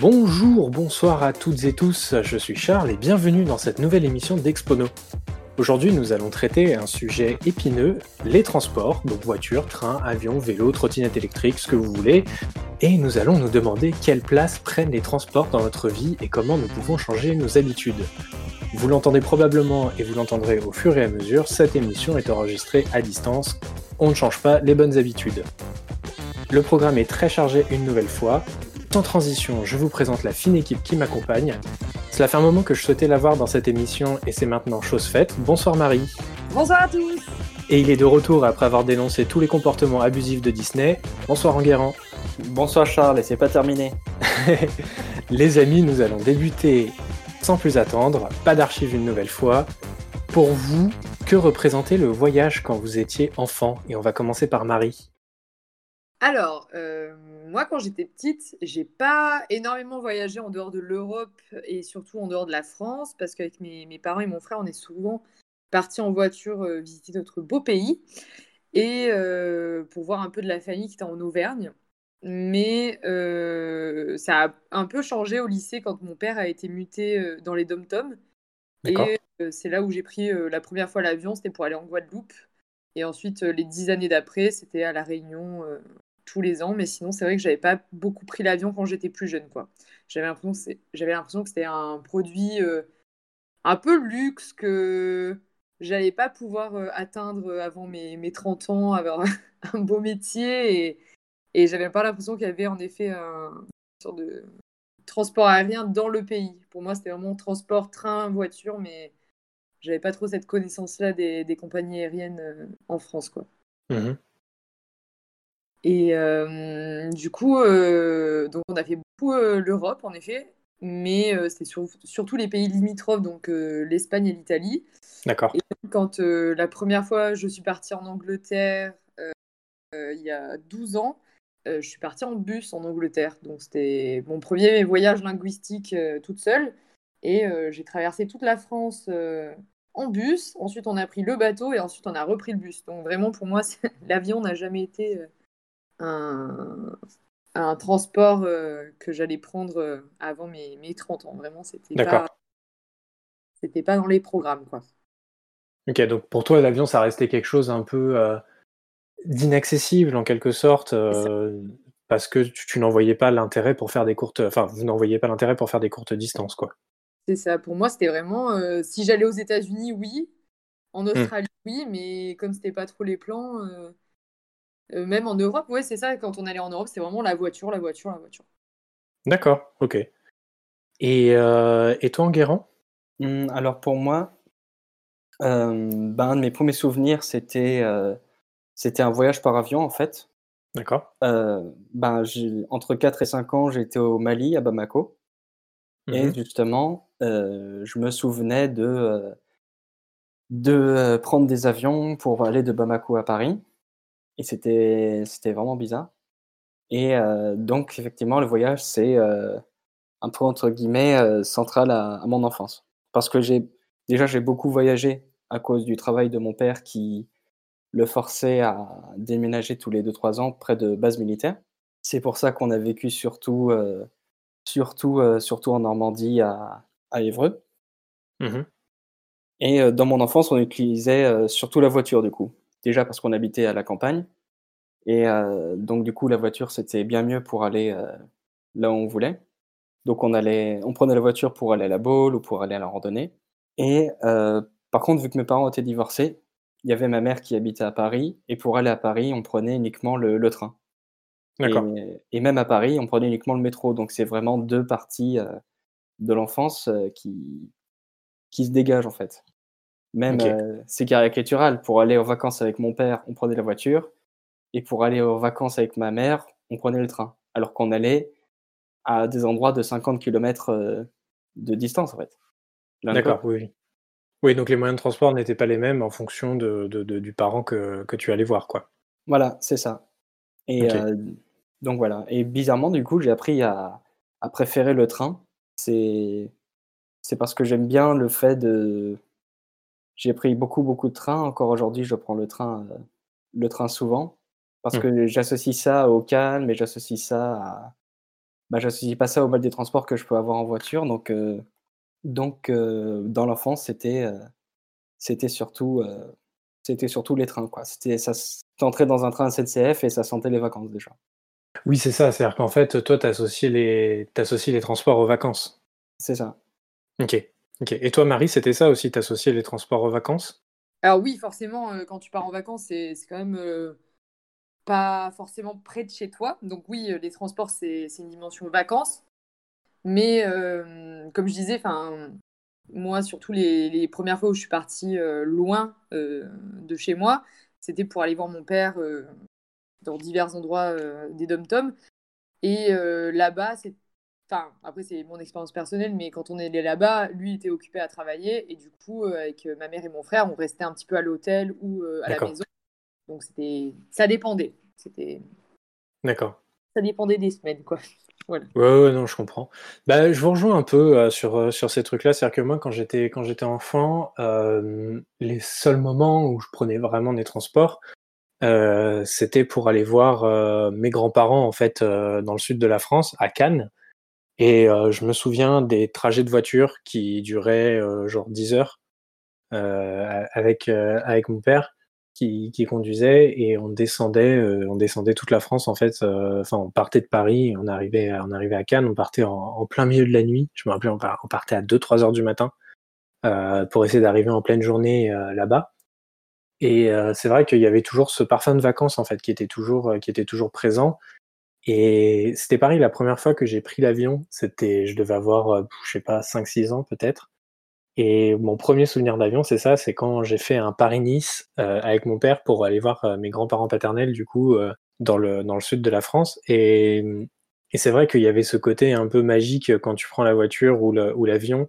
Bonjour, bonsoir à toutes et tous, je suis Charles et bienvenue dans cette nouvelle émission d'Expono. Aujourd'hui, nous allons traiter un sujet épineux, les transports, donc voitures, trains, avions, vélos, trottinettes électriques, ce que vous voulez, et nous allons nous demander quelle place prennent les transports dans notre vie et comment nous pouvons changer nos habitudes. Vous l'entendez probablement et vous l'entendrez au fur et à mesure, cette émission est enregistrée à distance, on ne change pas les bonnes habitudes. Le programme est très chargé une nouvelle fois, sans transition, je vous présente la fine équipe qui m'accompagne. Cela fait un moment que je souhaitais la voir dans cette émission et c'est maintenant chose faite. Bonsoir Marie. Bonsoir à tous. Et il est de retour après avoir dénoncé tous les comportements abusifs de Disney. Bonsoir Enguerrand. Bonsoir Charles, et c'est pas terminé. les amis, nous allons débuter sans plus attendre. Pas d'archives une nouvelle fois. Pour vous, que représentait le voyage quand vous étiez enfant? Et on va commencer par Marie. Alors, euh, moi, quand j'étais petite, j'ai pas énormément voyagé en dehors de l'Europe et surtout en dehors de la France, parce qu'avec mes, parents et mon frère, on est souvent partis en voiture euh, visiter notre beau pays et euh, pour voir un peu de la famille qui était en Auvergne. Mais ça a un peu changé au lycée quand mon père a été muté dans les dom-toms. Et c'est là où j'ai pris la première fois l'avion, c'était pour aller en Guadeloupe. Et ensuite, les dix années d'après, c'était à La Réunion, tous les ans, mais sinon, c'est vrai que j'avais pas beaucoup pris l'avion quand j'étais plus jeune, quoi. J'avais l'impression que, c'était un produit euh, un peu luxe que j'allais pas pouvoir euh, atteindre avant mes, mes 30 ans, avoir un beau métier et, et j'avais pas l'impression qu'il y avait en effet un sorte de transport aérien dans le pays. Pour moi, c'était vraiment transport, train, voiture, mais j'avais pas trop cette connaissance-là des, des compagnies aériennes euh, en France, quoi. Mmh et euh, du coup, euh, donc on a fait beaucoup euh, l'Europe, en effet, mais c'était surtout les pays limitrophes, donc l'Espagne et l'Italie. D'accord. Et quand la première fois je suis partie en Angleterre, il y a 12 ans, je suis partie en bus en Angleterre. Donc c'était mon premier voyage linguistique toute seule. Et j'ai traversé toute la France en bus. Ensuite, on a pris le bateau et ensuite, on a repris le bus. Donc vraiment, pour moi, l'avion n'a jamais été un, un transport euh, que j'allais prendre euh, avant mes, mes 30 ans. Vraiment, c'était pas, c'était pas dans les programmes, quoi. Ok, donc pour toi, l'avion, ça restait quelque chose un peu euh, d'inaccessible en quelque sorte, parce que tu, n'en voyais pas l'intérêt pour faire des courtes, enfin, vous n'en voyez pas l'intérêt pour faire des courtes distances, quoi. C'est ça. Pour moi, c'était vraiment, si j'allais aux États-Unis, oui. En hmm. Australie, oui, mais comme c'était pas trop les plans, euh, même en Europe, ouais, c'est ça. Quand on allait en Europe, c'est vraiment la voiture, la voiture, la voiture. D'accord, ok. Et, euh, et toi, Enguerrand? Mmh, Alors pour moi, euh, ben, un de mes premiers souvenirs, c'était c'était un voyage par avion, en fait. D'accord. ben, entre 4 et 5 ans, j'étais au Mali, à Bamako. Et mmh justement, je me souvenais de, de prendre des avions pour aller de Bamako à Paris. Et c'était c'était vraiment bizarre. Et euh, donc effectivement, le voyage, c'est, euh, un peu entre guillemets, euh, «central» à à mon enfance. Parce que j'ai déjà, j'ai beaucoup voyagé à cause du travail de mon père qui le forçait à déménager tous les 2-3 ans près de bases militaires. C'est pour ça qu'on a vécu surtout, surtout, surtout en Normandie à à Évreux. Mmh et dans mon enfance, on utilisait, surtout la voiture du coup. Déjà parce qu'on habitait à la campagne. Et euh, donc, du coup, la voiture, c'était bien mieux pour aller euh, là où on voulait. Donc, on, allait, on prenait la voiture pour aller à la boule ou pour aller à la randonnée. Et euh, par contre, vu que mes parents étaient divorcés, il y avait ma mère qui habitait à Paris. Et pour aller à Paris, on prenait uniquement le, train. D'accord. Et, même à Paris, on prenait uniquement le métro. Donc, c'est vraiment deux parties de l'enfance qui, qui se dégagent, en fait. Même, euh, c'est caricatural. Pour aller aux vacances avec mon père, on prenait la voiture. Et pour aller aux vacances avec ma mère, on prenait le train. Alors qu'on allait à des endroits de 50 km euh, de distance, en fait. D'accord, oui. Oui, donc les moyens de transport n'étaient pas les mêmes en fonction de, du parent que, que, tu allais voir, quoi. Voilà, c'est ça. Et euh, donc voilà. Et bizarrement, du coup, j'ai appris à, à préférer le train. C'est parce que j'aime bien le fait de j'ai pris beaucoup, beaucoup de trains. Encore aujourd'hui, je prends le train, euh, le train souvent parce mmh. que j'associe ça au calme et j'associe ça bah, j'associe pas ça au mode des transports que je peux avoir en voiture. Donc, donc dans l'enfance, c'était c'était surtout, c'était surtout les trains. Quoi. C'était, ça, t'entrais dans un train SNCF et ça sentait les vacances déjà. Oui, c'est ça. C'est-à-dire qu'en fait, toi, tu associes les, les transports aux vacances. C'est ça. Ok. Et toi, Marie, c'était ça aussi, t'associais les transports aux vacances? Alors oui, forcément, quand tu pars en vacances, c'est, quand même pas forcément près de chez toi. Donc oui, les transports, c'est, une dimension vacances. Mais comme je disais, moi, surtout les, les, premières fois où je suis partie loin de chez moi, c'était pour aller voir mon père dans divers endroits des dom-toms. Et là-bas, c'est Enfin, après, c'est mon expérience personnelle, mais quand on est allé là-bas, lui était occupé à travailler. Et du coup, avec ma mère et mon frère, on restait un petit peu à l'hôtel ou à la maison. Donc, c'était ça dépendait. C'était. D'accord. Ça dépendait des semaines, quoi. Voilà. Ouais, ouais, non, je comprends. Bah, je vous rejoins un peu sur, sur ces trucs-là. C'est-à-dire que moi, quand j'étais, quand j'étais enfant, les seuls moments où je prenais vraiment des transports, euh, c'était pour aller voir euh, mes grands-parents en fait euh, dans le sud de la France, à Cannes. Et je me souviens des trajets de voiture qui duraient genre 10 heures avec avec mon père qui, qui, conduisait et on descendait on descendait toute la France en fait. Enfin, on partait de Paris, on arrivait on arrivait à Cannes, on partait en, plein milieu de la nuit. Je me rappelle, on, on partait à 2-3 heures du matin pour essayer d'arriver en pleine journée là-bas. Et c'est vrai qu'il y avait toujours ce parfum de vacances en fait qui était toujours, qui était toujours présent. Et c'était pareil la première fois que j'ai pris l'avion, c'était, je devais avoir, je sais pas, 5-6 ans peut-être. Et mon premier souvenir d'avion, c'est ça, c'est quand j'ai fait un Paris-Nice avec mon père pour aller voir mes grands-parents paternels du coup dans le dans le sud de la France. Et, et c'est vrai qu'il y avait ce côté un peu magique quand tu prends la voiture ou l'avion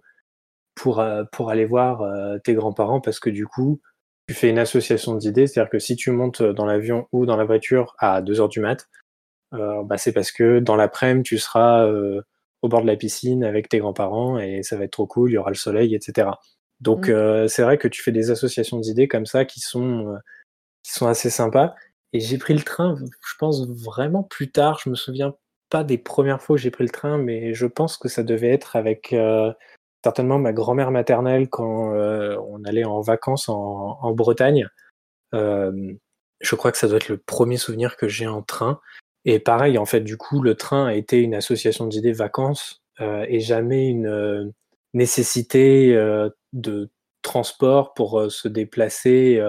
pour pour aller voir tes grands-parents parce que du coup tu fais une association d'idées, c'est-à-dire que si tu montes dans l'avion ou dans la voiture à 2 heures du mat, euh, bah c'est parce que dans l'après-midi, tu seras euh, au bord de la piscine avec tes grands-parents et ça va être trop cool, il y aura le soleil, etc. Donc mmh. euh, c'est vrai que tu fais des associations d'idées comme ça qui sont, qui sont assez sympas. Et j'ai pris le train, je pense vraiment plus tard, je me souviens pas des premières fois où j'ai pris le train, mais je pense que ça devait être avec certainement ma grand-mère maternelle quand euh, on allait en vacances en, Bretagne. Euh, je crois que ça doit être le premier souvenir que j'ai en train. Et pareil, en fait, du coup, le train a été une association d'idées vacances euh, et jamais une nécessité de transport pour se déplacer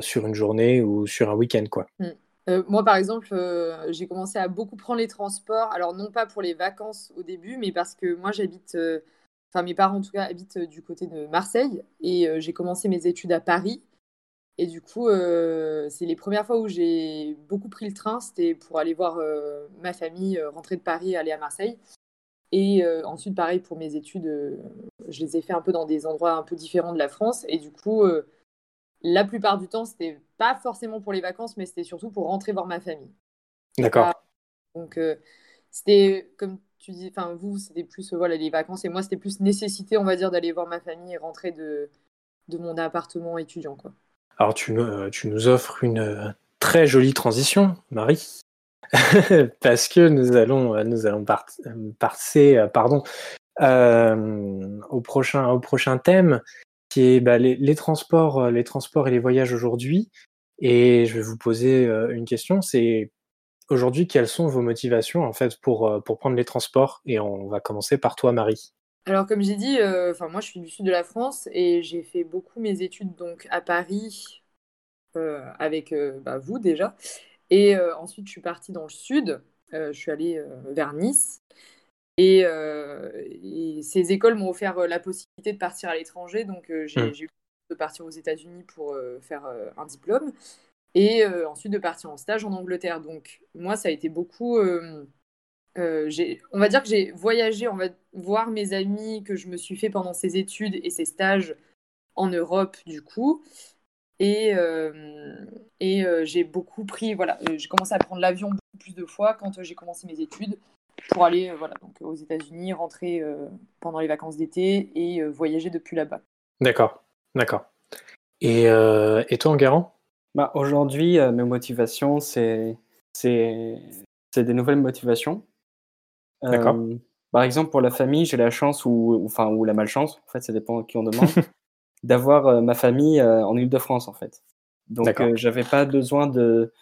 sur une journée ou sur un week-end, quoi. Mmh. moi, par exemple, j'ai commencé à beaucoup prendre les transports. Alors, non pas pour les vacances au début, mais parce que moi, j'habite Enfin, mes parents, en tout cas, habitent euh, du côté de Marseille et euh, j'ai commencé mes études à Paris. Et du coup, euh, c'est les premières fois où j'ai beaucoup pris le train. C'était pour aller voir ma famille, rentrer de Paris, aller à Marseille. Et ensuite, pareil pour mes études, je les ai fait un peu dans des endroits un peu différents de la France. Et du coup, la plupart du temps, c'était pas forcément pour les vacances, mais c'était surtout pour rentrer voir ma famille. D'accord. Donc, c'était comme tu dis, enfin vous, c'était plus voilà les vacances et moi c'était plus nécessité, on va dire, d'aller voir ma famille et rentrer de, de mon appartement étudiant quoi. Alors tu, euh, tu nous offres une euh, très jolie transition, Marie, parce que nous allons euh, nous allons passer pardon au prochain au prochain thème qui est bah, les, les, transports les transports et les voyages aujourd'hui. Et je vais vous poser une question, c'est Aujourd'hui, quelles sont vos motivations en fait pour, pour prendre les transports? Et on va commencer par toi, Marie. Alors, comme j'ai dit, euh, enfin moi, je suis du sud de la France et j'ai fait beaucoup mes études donc à Paris euh, avec bah, vous déjà. Et ensuite, je suis partie dans le sud. je suis allée vers Nice. Et, ces écoles m'ont offert la possibilité de partir à l'étranger. Donc, j'ai mmh. eu de partir aux États-Unis pour faire un diplôme et euh, ensuite de partir en stage en Angleterre. Donc moi, ça a été beaucoup... Euh, euh, on va dire que j'ai voyagé, on va voir mes amis que je me suis fait pendant ces études et ces stages en Europe du coup. Et, et j'ai beaucoup pris, voilà, j'ai commencé à prendre l'avion beaucoup plus de fois quand j'ai commencé mes études pour aller voilà, donc aux États-Unis, rentrer pendant les vacances d'été et voyager depuis là-bas. D'accord, d'accord. Et, et toi, Enguerrand? Bah, aujourd'hui, euh, mes motivations, c'est c'est des nouvelles motivations. D'accord. Euh, par exemple, pour la famille, j'ai la chance ou, enfin, ou la malchance, en fait, ça dépend qui on demande, d'avoir euh, ma famille euh, en Ile-de-France, en fait. Donc, j'avais pas besoin de,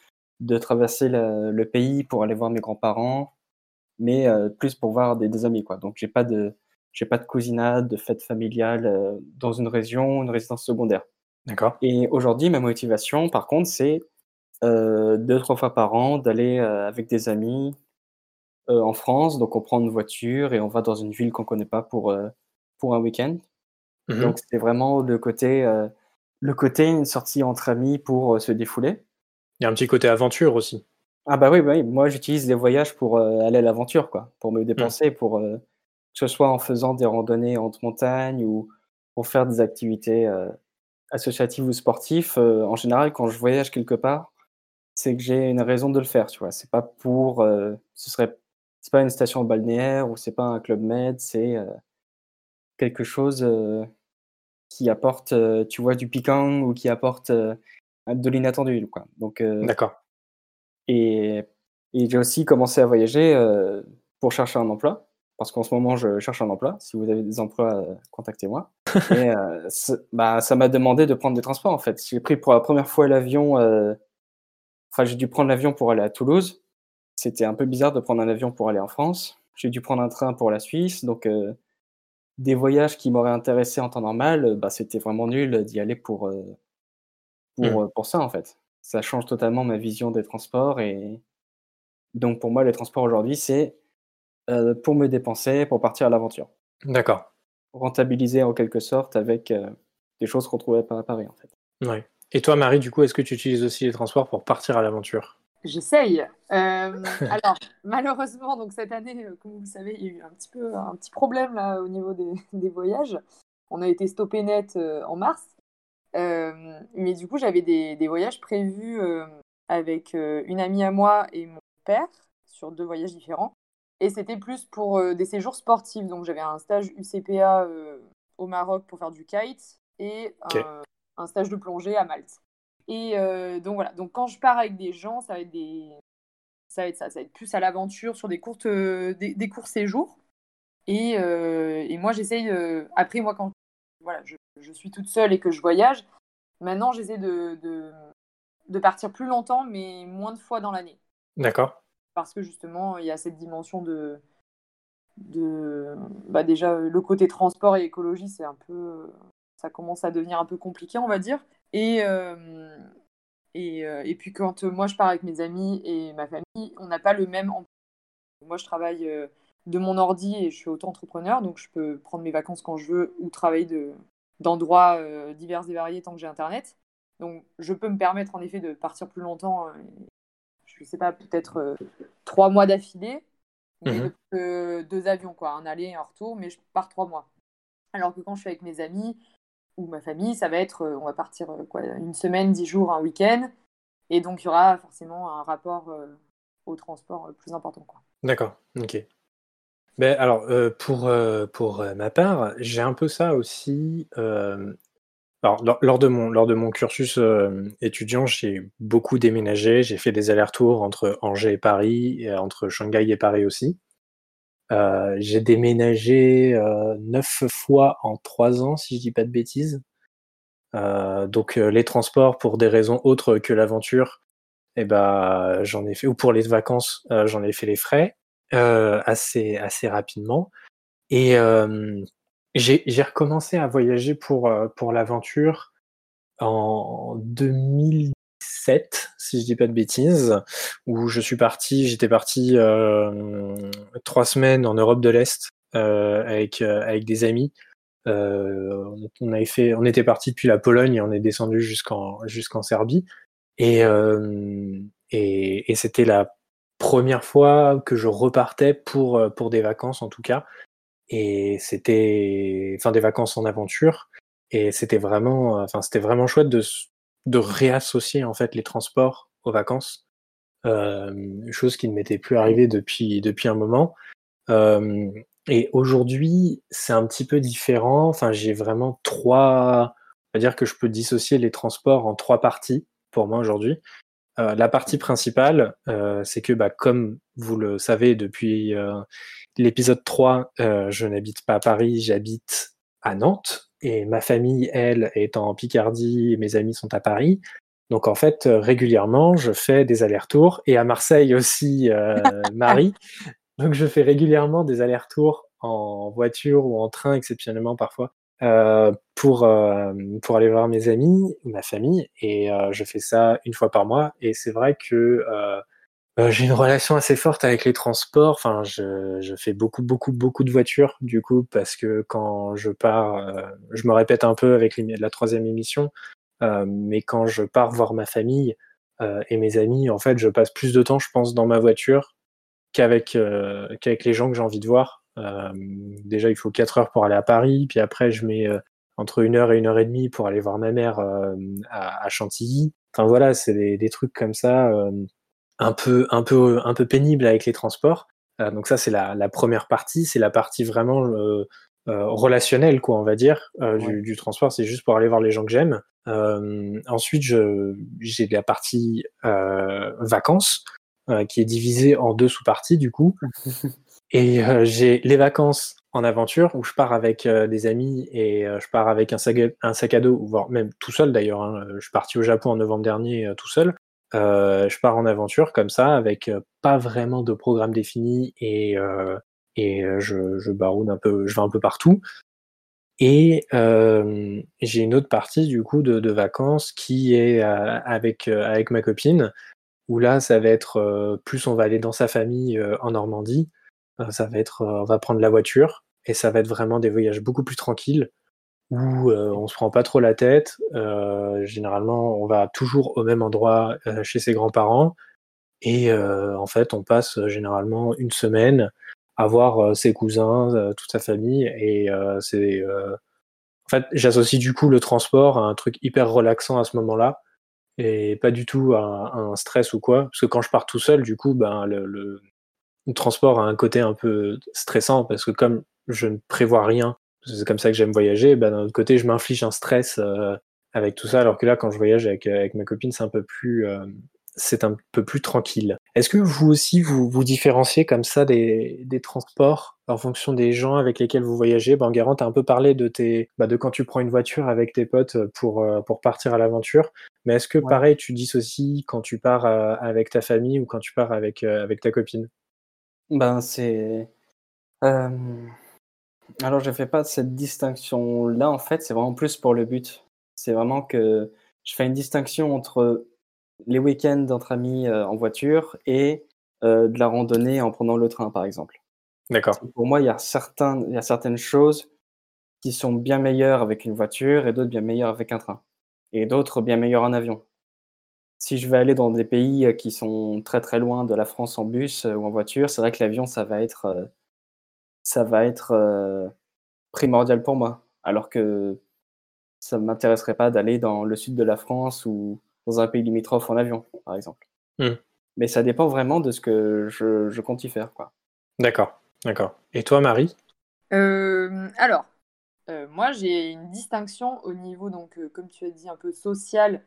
de traverser la- le pays pour aller voir mes grands-parents, mais euh, plus pour voir des, des amis, quoi. Donc, j'ai pas de, j'ai pas de cousinade, de fête familiale euh, dans une région, une résidence secondaire. D'accord. Et aujourd'hui, ma motivation, par contre, c'est euh, deux, trois fois par an d'aller avec des amis euh, en France. Donc, on prend une voiture et on va dans une ville qu'on connaît pas pour, euh, pour un week-end. Mhm. Donc, c'est vraiment le côté, euh, le côté une sortie entre amis pour se défouler. Il y a un petit côté aventure aussi. Ah bah oui, bah oui. moi j'utilise les voyages pour aller à l'aventure, quoi, pour me dépenser, pour euh, que ce soit en faisant des randonnées entre montagnes ou pour faire des activités associatives ou sportives. En général, quand je voyage quelque part, c'est que j'ai une raison de le faire, tu vois. C'est pas pour, ce serait, c'est pas une station balnéaire ou c'est pas un club med, c'est euh, quelque chose euh, qui apporte, euh, tu vois, du piquant ou qui apporte de l'inattendu, quoi. Donc D'accord. et, et j'ai aussi commencé à voyager pour chercher un emploi, parce qu'en ce moment, je cherche un emploi. Si vous avez des emplois, contactez-moi. Et bah, ça m'a demandé de prendre des transports, en fait. J'ai pris pour la première fois l'avion, enfin, j'ai dû prendre l'avion pour aller à Toulouse. C'était un peu bizarre de prendre un avion pour aller en France. J'ai dû prendre un train pour la Suisse. Donc, euh, des voyages qui m'auraient intéressé en temps normal, euh, bah, c'était vraiment nul d'y aller pour, euh, pour, euh, pour ça, en fait. Ça change totalement ma vision des transports. Et donc, pour moi, les transports aujourd'hui, c'est euh, pour me dépenser, pour partir à l'aventure. D'accord. Rentabiliser en quelque sorte avec des choses qu'on trouvait pas à Paris, en fait. Ouais. Et toi, Marie, du coup, est-ce que tu utilises aussi les transports pour partir à l'aventure? J'essaye. Euh, alors, malheureusement, donc cette année, euh, comme vous le savez, il y a eu un petit peu un petit problème là au niveau des, des voyages. On a été stoppé net euh, en mars. Euh, mais du coup, j'avais des, des voyages prévus avec une amie à moi et mon père sur deux voyages différents. Et c'était plus pour des séjours sportifs. Donc, j'avais un stage UCPA au Maroc pour faire du kite et un stage de plongée à Malte. Et donc voilà, donc quand je pars avec des gens, ça va être des ça va être ça, ça va être plus à l'aventure sur des courtes des, des courts séjours. Et, et moi j'essaye après moi quand voilà, je, je suis toute seule et que je voyage, maintenant j'essaie de, de de partir plus longtemps mais moins de fois dans l'année D'accord. parce que justement il y a cette dimension de de bah déjà le côté transport et écologie c'est un peu ça commence à devenir un peu compliqué on va dire et euh, et, euh, et puis quand euh, moi je pars avec mes amis et ma famille on n'a pas le même emploi. moi je travaille de mon ordi et je suis auto-entrepreneur donc je peux prendre mes vacances quand je veux ou travailler de d'endroits divers et variés tant que j'ai internet donc je peux me permettre en effet de partir plus longtemps je sais pas, peut-être trois mois d'affilée, mais de- euh, deux avions, quoi, un aller et un retour, mais je pars trois mois. Alors que quand je suis avec mes amis ou ma famille, ça va être, euh, on va partir euh, quoi, une semaine, dix jours, un week-end, et donc il y aura forcément un rapport euh, au transport plus important. D'accord. Ok. Ben, alors, pour, pour ma part, j'ai un peu ça aussi. alors, lors, lors de mon, lors de mon cursus étudiant, j'ai beaucoup déménagé. J'ai fait des allers-retours entre Angers et Paris, et entre Shanghai et Paris aussi. Euh, j'ai déménagé euh, neuf fois en trois ans, si je dis pas de bêtises. Euh, donc, les transports, pour des raisons autres que l'aventure, eh ben, j'en ai fait, ou pour les vacances, j'en ai fait les frais assez, assez rapidement. Et j'ai recommencé à voyager pour, pour l'aventure en 2017, si je dis pas de bêtises, où je suis parti, j'étais parti euh, trois semaines en Europe de l'Est euh, avec, euh, avec des amis. On avait fait, on était parti depuis la Pologne et on est descendu jusqu'en jusqu'en Serbie. Et, et, et c'était la première fois que je repartais pour, pour des vacances en tout cas. Et c'était, enfin des vacances en aventure. Et c'était vraiment, enfin c'était vraiment chouette de, de réassocier en fait les transports aux vacances. Euh, chose qui ne m'était plus arrivée depuis, depuis un moment. Euh, et aujourd'hui, c'est un petit peu différent. Enfin, j'ai vraiment trois. On va dire que je peux dissocier les transports en trois parties pour moi aujourd'hui. la partie principale, c'est que bah, comme vous le savez depuis l'épisode 3, je n'habite pas à Paris, j'habite à Nantes. Et ma famille, elle, est en Picardie et mes amis sont à Paris. Donc en fait, régulièrement, je fais des allers-retours. Et à Marseille aussi, Marie. Donc je fais régulièrement des allers-retours en voiture ou en train, exceptionnellement parfois, euh, pour, euh, pour aller voir mes amis, ma famille, et euh, je fais ça une fois par mois. Et c'est vrai que j'ai une relation assez forte avec les transports. Enfin, je, je, fais beaucoup, beaucoup, beaucoup de voitures, du coup, parce que quand je pars, je me répète un peu avec la troisième émission, mais quand je pars voir ma famille et mes amis, en fait, je passe plus de temps, je pense, dans ma voiture qu'avec qu'avec les gens que j'ai envie de voir. Euh, déjà, il faut 4 heures pour aller à Paris, puis après, je mets euh, entre une heure et une heure et demie pour aller voir ma mère euh, à, Chantilly. Enfin voilà, c'est des, trucs comme ça, un peu, un peu, un peu pénible avec les transports. donc ça, c'est la, première partie, c'est la partie vraiment relationnelle, quoi, on va dire, du, transport. C'est juste pour aller voir les gens que j'aime. ensuite, j'ai la partie vacances qui est divisée en deux sous-parties du coup. Et euh, j'ai les vacances en aventure où je pars avec euh, des amis et euh, je pars avec un sac, un sac à dos, voire même tout seul d'ailleurs. Hein. Je suis parti au Japon en novembre dernier tout seul. Je pars en aventure comme ça avec pas vraiment de programme défini et, et je, je baroune un peu, je vais un peu partout. Et j'ai une autre partie du coup de, vacances qui est avec, avec ma copine, où là ça va être plus on va aller dans sa famille en Normandie, euh, ça va être, euh, on va prendre la voiture et ça va être vraiment des voyages beaucoup plus tranquilles où euh, on se prend pas trop la tête. généralement, on va toujours au même endroit chez ses grands-parents et en fait, on passe généralement une semaine à voir ses cousins, toute sa famille et c'est en fait, j'associe du coup le transport à un truc hyper relaxant à ce moment-là et pas du tout à, un stress ou quoi. Parce que quand je pars tout seul, du coup, ben, le, le transport a un côté un peu stressant parce que comme je ne prévois rien, c'est comme ça que j'aime voyager, bah, d'un autre côté, je m'inflige un stress euh, avec tout ça, alors que là, quand je voyage avec, avec ma copine, c'est un peu plus, euh, c'est un peu plus tranquille. Est-ce que vous aussi, vous vous différenciez comme ça des, des transports en fonction des gens avec lesquels vous voyagez? Ben, Garant, tu as un peu parlé de, tes, bah, de quand tu prends une voiture avec tes potes pour, euh, pour partir à l'aventure, mais est-ce que pareil, tu dis aussi quand tu pars avec ta famille ou quand tu pars avec, avec ta copine? Ben, c'est. Alors, je fais pas cette distinction-là, en fait, c'est vraiment plus pour le but. C'est vraiment que je fais une distinction entre les week-ends entre amis en voiture et de la randonnée en prenant le train, par exemple. D'accord. Pour moi, il y, a certains, il y a certaines choses qui sont bien meilleures avec une voiture et d'autres bien meilleures avec un train. Et d'autres bien meilleures en avion si je vais aller dans des pays euh, qui sont très très loin de la France en bus euh, ou en voiture, c'est vrai que l'avion, ça va être, euh, ça va être primordial pour moi. Alors que ça ne m'intéresserait pas d'aller dans le sud de la France ou dans un pays limitrophe en avion, par exemple. Mmh. Mais ça dépend vraiment de ce que je, compte y faire. D'accord, d'accord. Et toi, Marie? Alors, moi, j'ai une distinction au niveau, donc, comme tu as dit, un peu social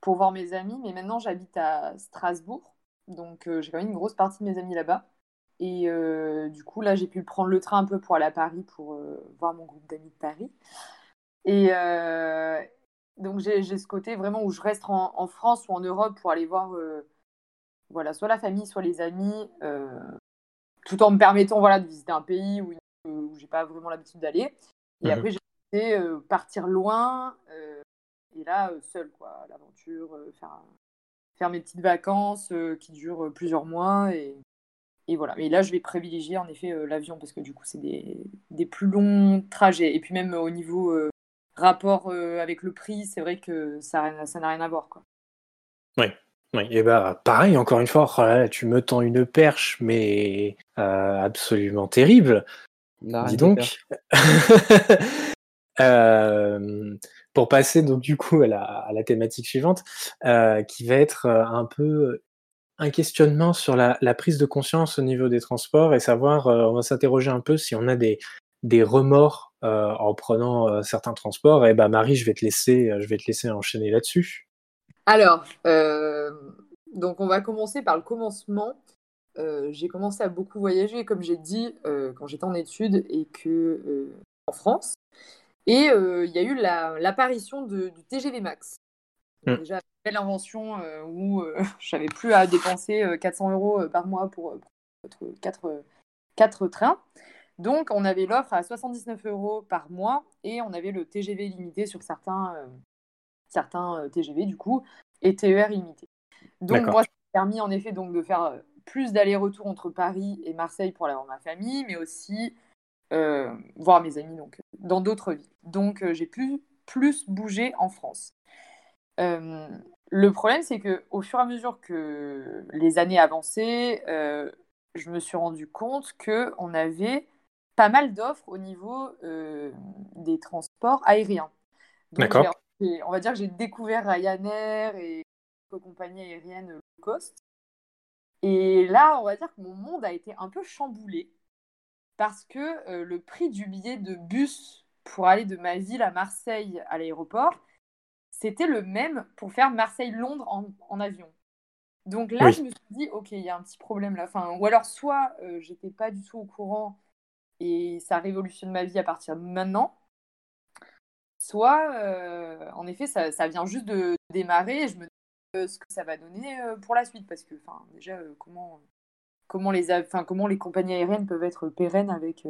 pour voir mes amis. Mais maintenant, j'habite à Strasbourg. Donc, euh, j'ai quand même une grosse partie de mes amis là-bas. Et euh, du coup, là, j'ai pu prendre le train un peu pour aller à Paris pour euh, voir mon groupe d'amis de Paris. Et donc, j'ai ce côté vraiment où je reste en, France ou en Europe pour aller voir voilà, soit la famille, soit les amis, tout en me permettant voilà, de visiter un pays où, où j'ai pas vraiment l'habitude d'aller. Et après, j'ai partir loin, et là, euh, seul, quoi, l'aventure, euh, faire, faire mes petites vacances euh, qui durent plusieurs mois. Et, et voilà. Mais là, je vais privilégier en effet l'avion parce que du coup, c'est des, des, plus longs trajets. Et puis même au niveau rapport avec le prix, c'est vrai que ça n'a rien à voir. Quoi. Oui. Oui, et bah pareil, encore une fois, oh tu me tends une perche, mais absolument terrible. Dis donc. euh, pour passer donc du coup à la, thématique suivante, euh, qui va être euh, un peu un questionnement sur la, prise de conscience au niveau des transports et savoir, euh, on va s'interroger un peu si on a des, remords en prenant certains transports. Et bah Marie, je vais te laisser, je vais te laisser enchaîner là-dessus. Alors, Donc, on va commencer par le commencement. j'ai commencé à beaucoup voyager, comme j'ai dit, quand j'étais en études et que en France. Et il y a eu l'apparition du TGV Max. Mm. Déjà, belle invention où je n'avais plus à dépenser 400 euros par mois pour, pour 4, 4 trains. Donc, on avait l'offre à 79 euros par mois et on avait le TGV limité sur certains, euh, certains euh, TGV, du coup, et TER limité. Donc, moi, ça m'a permis en effet donc, de faire euh, plus d'allers-retours entre Paris et Marseille pour aller voir ma famille, mais aussi voir mes amis donc, dans d'autres villes. Donc, j'ai pu plus bouger en France. Le problème, c'est que au fur et à mesure que les années avançaient, je me suis rendu compte qu'on avait pas mal d'offres au niveau euh, des transports aériens. D'accord. On va dire que j'ai découvert Ryanair et compagnies aériennes low cost. Et là, on va dire que mon monde a été un peu chamboulé parce que euh, le prix du billet de bus pour aller de ma ville à Marseille à l'aéroport, c'était le même pour faire Marseille-Londres en, avion. Donc là, je me suis dit, ok, il y a un petit problème là. Enfin, ou alors, soit euh, j'étais pas du tout au courant et ça révolutionne ma vie à partir de maintenant. Soit, euh, en effet, ça, ça, vient juste de démarrer et je me dis euh, ce que ça va donner euh, pour la suite. Parce que, enfin, déjà, comment, comment, les, comment les compagnies aériennes peuvent être pérennes avec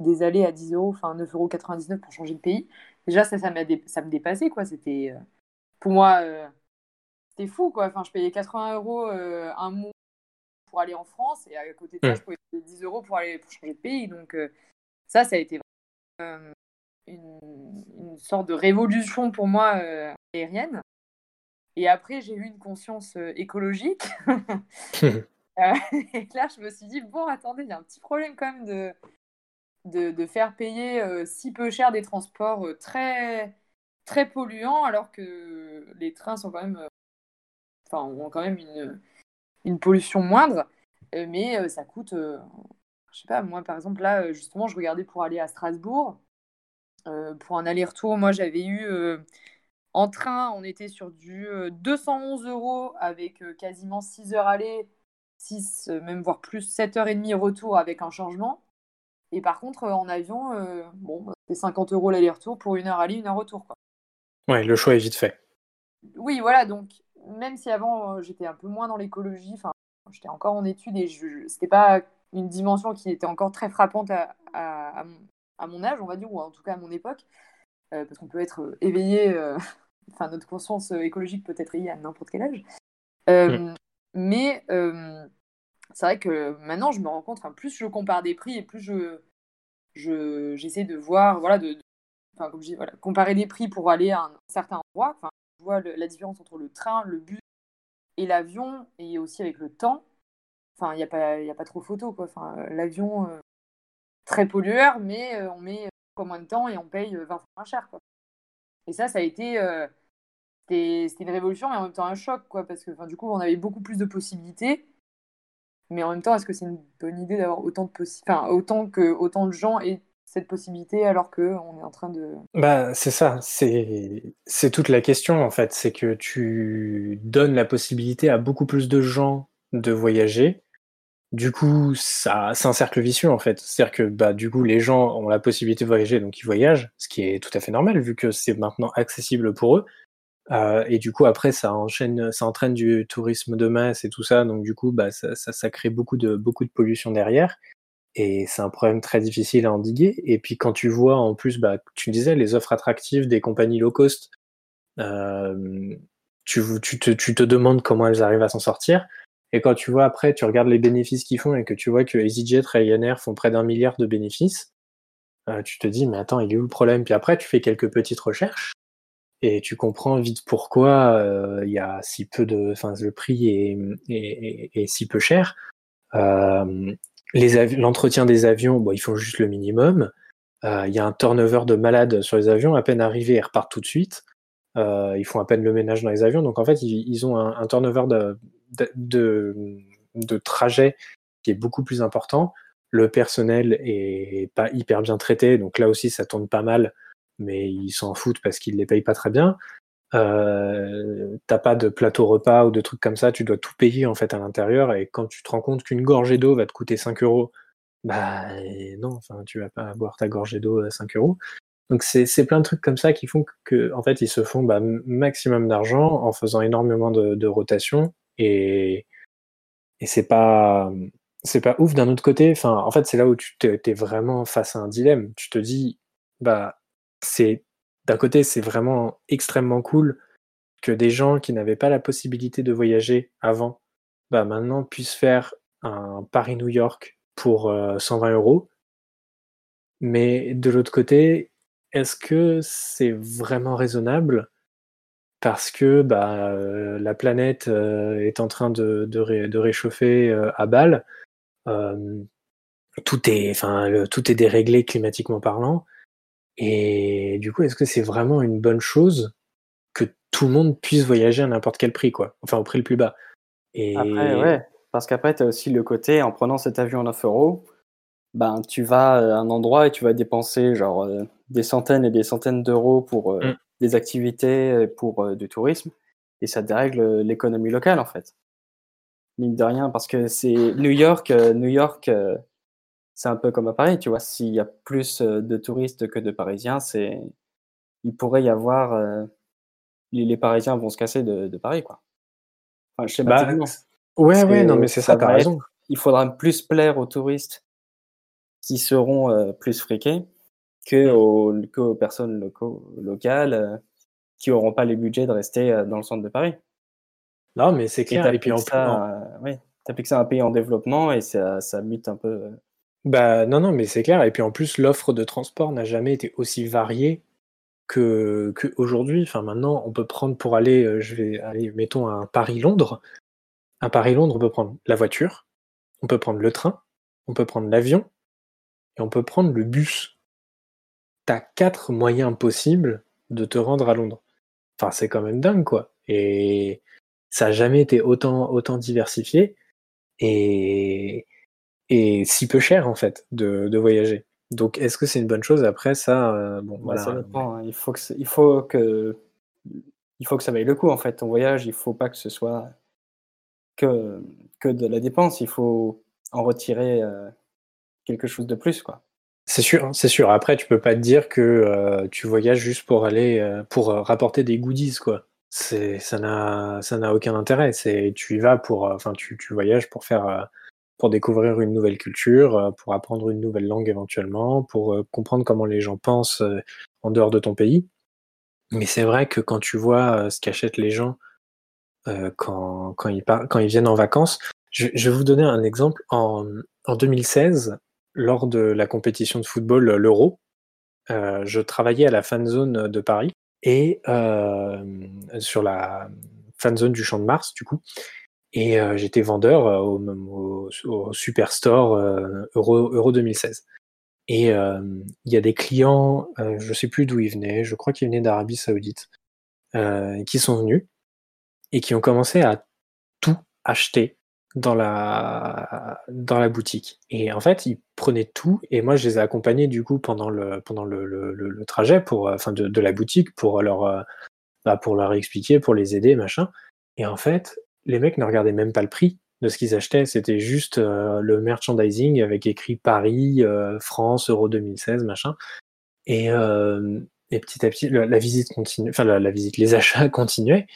des allées à 10 euros, enfin 9,99 euros pour changer de pays. Déjà, ça, ça, ça me dépassait, quoi. C'était, pour moi, c'était fou, quoi. Enfin, je payais 80 euros un mois pour aller en France et à côté de ça, je pouvais payer 10 euros pour aller pour changer de pays. Donc euh, ça, ça a été euh, une, sorte de révolution pour moi euh, aérienne. Et après, j'ai eu une conscience écologique. et là, je me suis dit, bon, attendez, il y a un petit problème quand même de, de, faire payer si peu cher des transports très, très polluants, alors que les trains sont quand même, enfin, ont quand même une, une pollution moindre, euh, mais euh, ça coûte, euh, je sais pas, moi par exemple là, justement, je regardais pour aller à Strasbourg, pour un aller-retour, moi j'avais eu en train, on était sur du 211 euros avec quasiment 6 heures aller, 6, même voire plus 7 heures et demie retour avec un changement. Et par contre, en avion, bon, bah, c'est 50 euros l'aller-retour pour une heure aller, une heure retour. Quoi. Ouais, le choix est vite fait. Oui, voilà, donc même si avant euh, j'étais un peu moins dans l'écologie, enfin j'étais encore en études et je, c'était pas une dimension qui était encore très frappante à, à, mon âge, on va dire, ou en tout cas à mon époque, euh, parce qu'on peut être euh, éveillé, enfin notre conscience écologique peut être éveillée à n'importe quel âge. Mm. Mais c'est vrai que maintenant je me rends compte, plus je compare des prix et plus je, je j'essaie de voir, voilà, de, comme je dis, voilà, comparer des prix pour aller à un certain endroit. Enfin, je vois la différence entre le train, le bus et l'avion, et aussi avec le temps. Enfin, il n'y a, pas, a pas trop photo, quoi. Enfin, l'avion, euh, très pollueur, mais euh, on met pas moins de temps et on paye 20 fois moins cher, quoi. Et ça, ça a été... Euh, c'était une révolution, mais en même temps un choc, quoi, parce que du coup, on avait beaucoup plus de possibilités. Mais en même temps, est-ce que c'est une bonne idée d'avoir autant de enfin, autant que autant de gens aient cette possibilité alors qu'on est en train de... Bah, c'est ça, c'est toute la question en fait, c'est que tu donnes la possibilité à beaucoup plus de gens de voyager. Du coup, ça, c'est un cercle vicieux en fait. C'est-à-dire que bah, du coup, les gens ont la possibilité de voyager, donc ils voyagent, ce qui est tout à fait normal vu que c'est maintenant accessible pour eux. Euh, et du coup, après, ça enchaîne, ça entraîne du tourisme de masse et tout ça. Donc du coup, bah, ça, ça, ça crée beaucoup de, beaucoup de pollution derrière. Et c'est un problème très difficile à endiguer. Et puis quand tu vois en plus, bah, tu disais, les offres attractives des compagnies low cost, euh, tu, tu, te, tu, te, demandes comment elles arrivent à s'en sortir. Et quand tu vois après, tu regardes les bénéfices qu'ils font et que tu vois que EasyJet, Ryanair font près d'un milliard de bénéfices, euh, tu te dis, mais attends, il est où le problème? Puis après, tu fais quelques petites recherches et tu comprends vite pourquoi euh, il y a si peu de, enfin, le prix est, est, est, si peu cher. Euh, L'entretien des avions, bon, ils font juste le minimum. Euh, il y a un turnover de malades sur les avions. À peine arrivés, ils repartent tout de suite. Euh, ils font à peine le ménage dans les avions. Donc en fait, ils, ont un, turnover de, de, de, trajet qui est beaucoup plus important. Le personnel est pas hyper bien traité. Donc là aussi, ça tourne pas mal. Mais ils s'en foutent parce qu'ils les payent pas très bien. Euh, t'as pas de plateau repas ou de trucs comme ça, tu dois tout payer en fait à l'intérieur. Et quand tu te rends compte qu'une gorgée d'eau va te coûter 5 euros, bah non, enfin tu vas pas boire ta gorgée d'eau à 5 euros. Donc c'est plein de trucs comme ça qui font que en fait ils se font bah, maximum d'argent en faisant énormément de, de rotation et, et c'est pas c'est pas ouf d'un autre côté. Enfin, en fait, c'est là où tu t'es vraiment face à un dilemme. Tu te dis, bah, c'est d'un côté, c'est vraiment extrêmement cool que des gens qui n'avaient pas la possibilité de voyager avant, bah, maintenant puissent faire un Paris-New York pour 120 euh, euros. Mais de l'autre côté, est-ce que c'est vraiment raisonnable? Parce que bah, euh, la planète euh, est en train de, de, réchauffer à balle tout est, tout est déréglé climatiquement parlant. Et du coup, est-ce que c'est vraiment une bonne chose que tout le monde puisse voyager à n'importe quel prix, quoi? Enfin, au prix le plus bas. Et... Après, ouais, parce qu'après, tu as aussi le côté, en prenant cet avion à 9 euros, ben, tu vas à un endroit et tu vas dépenser genre euh, des centaines et des centaines d'euros pour euh, mmh. des activités, pour euh, du tourisme, et ça dérègle l'économie locale, en fait. Mine de rien, parce que c'est New York, New York c'est un peu comme à Paris, tu vois. S'il y a plus euh, de touristes que de Parisiens, c'est, il pourrait y avoir, euh, les, Parisiens vont se casser de, Paris, quoi. Enfin, je bah, ouais, ouais, non, mais c'est ça, t'as raison. il faudra plus plaire aux touristes qui seront euh, plus friqués que mmh. aux, personnes locaux, locales qui n'auront pas les budgets de rester dans le centre de Paris. Non, mais c'est clair. Et, puis en ça, oui, t'as que c'est un pays en développement et ça, ça mute un peu bah, non, non, mais c'est clair. Et puis en plus, l'offre de transport n'a jamais été aussi variée que qu'aujourd'hui. Enfin, maintenant, on peut prendre pour aller, euh, je vais aller, mettons, un Paris-Londres. Un Paris-Londres, on peut prendre la voiture, on peut prendre le train, on peut prendre l'avion et on peut prendre le bus. T'as quatre moyens possibles de te rendre à Londres. Enfin, c'est quand même dingue, quoi. Et ça n'a jamais été autant, autant diversifié. Et, et si peu cher en fait de, de voyager. Donc est-ce que c'est une bonne chose? Après ça, euh, bon, bah, Ça dépend. Hein. Il faut que il faut que il faut que ça vaille le coup en fait. Ton voyage, il faut pas que ce soit que que de la dépense. Il faut en retirer euh, quelque chose de plus quoi. C'est sûr, hein, c'est sûr. Après, tu peux pas te dire que euh, tu voyages juste pour aller pour rapporter des goodies quoi. C'est ça n'a ça n'a aucun intérêt. C'est tu y vas pour enfin tu, tu voyages pour faire pour découvrir une nouvelle culture, euh, pour apprendre une nouvelle langue éventuellement, pour euh, comprendre comment les gens pensent euh, en dehors de ton pays. Mais c'est vrai que quand tu vois ce qu'achètent les gens quand, quand, ils quand ils viennent en vacances, je, vais vous donner un exemple. En, en 2016, lors de la compétition de football, l'Euro, je travaillais à la fan zone de Paris et sur la fan zone du Champ de Mars, du coup. Et euh, j'étais vendeur euh, au, au, Superstore euh, Euro, Euro 2016. Et il y a des clients, je sais plus d'où ils venaient, je crois qu'ils venaient d'Arabie Saoudite, qui sont venus et qui ont commencé à tout acheter dans la dans la boutique. Et en fait, ils prenaient tout et moi je les ai accompagnés du coup pendant le pendant le, le, le trajet pour enfin de, de, la boutique pour leur bah, pour leur expliquer, pour les aider, machin. Et en fait, les mecs ne regardaient même pas le prix de ce qu'ils achetaient, c'était juste euh, le merchandising avec écrit Paris, euh, France, Euro 2016, machin. Et, euh, et petit à petit, la, visite continue, enfin la, visite, les achats continuaient.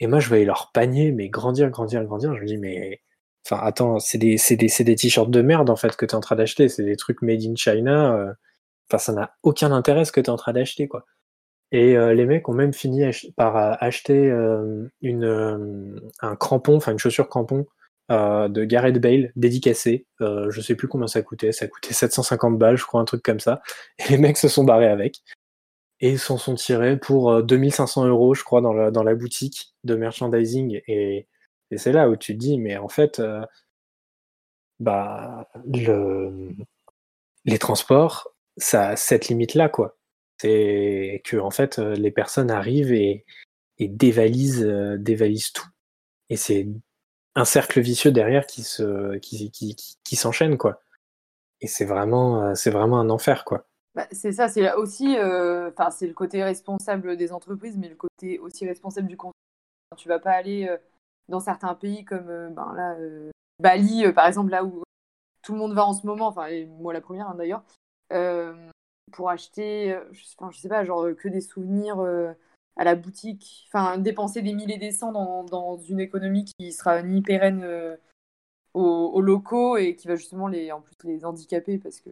Et moi, je voyais leur panier, mais grandir, grandir, grandir. Je me dis, mais, enfin, attends, c'est des, c'est des, des t-shirts de merde en fait que tu es en train d'acheter. C'est des trucs made in China. Enfin, ça n'a aucun intérêt ce que tu es en train d'acheter, quoi. Et euh, les mecs ont même fini par euh, acheter euh, une, un crampon, enfin une chaussure crampon de Gareth Bale dédicacée. je sais plus combien ça coûtait, ça coûtait 750 balles, je crois, un truc comme ça. Et les mecs se sont barrés avec. Et ils s'en sont tirés pour 2500 euros, je crois, dans la, dans la boutique de merchandising. Et, et c'est là où tu te dis, mais en fait, bah, le, les transports, ça a cette limite-là, quoi. C'est que en fait, euh, les personnes arrivent et, dévalisent, euh, dévalisent tout. Et c'est un cercle vicieux derrière qui se, qui, qui, qui, s'enchaîne, quoi. Et c'est vraiment, euh, c'est vraiment un enfer, quoi. Bah, c'est ça, c'est aussi, euh, c'est le côté responsable des entreprises, mais le côté aussi responsable du contenu. Tu vas pas aller dans certains pays comme ben, là, Bali, par exemple, là où tout le monde va en ce moment, enfin, moi la première hein, d'ailleurs, pour acheter, je, je sais pas, genre que des souvenirs à la boutique, enfin, dépenser des milliers des cents dans, dans, une économie qui sera ni pérenne aux, aux, locaux et qui va justement les, en plus les handicaper parce que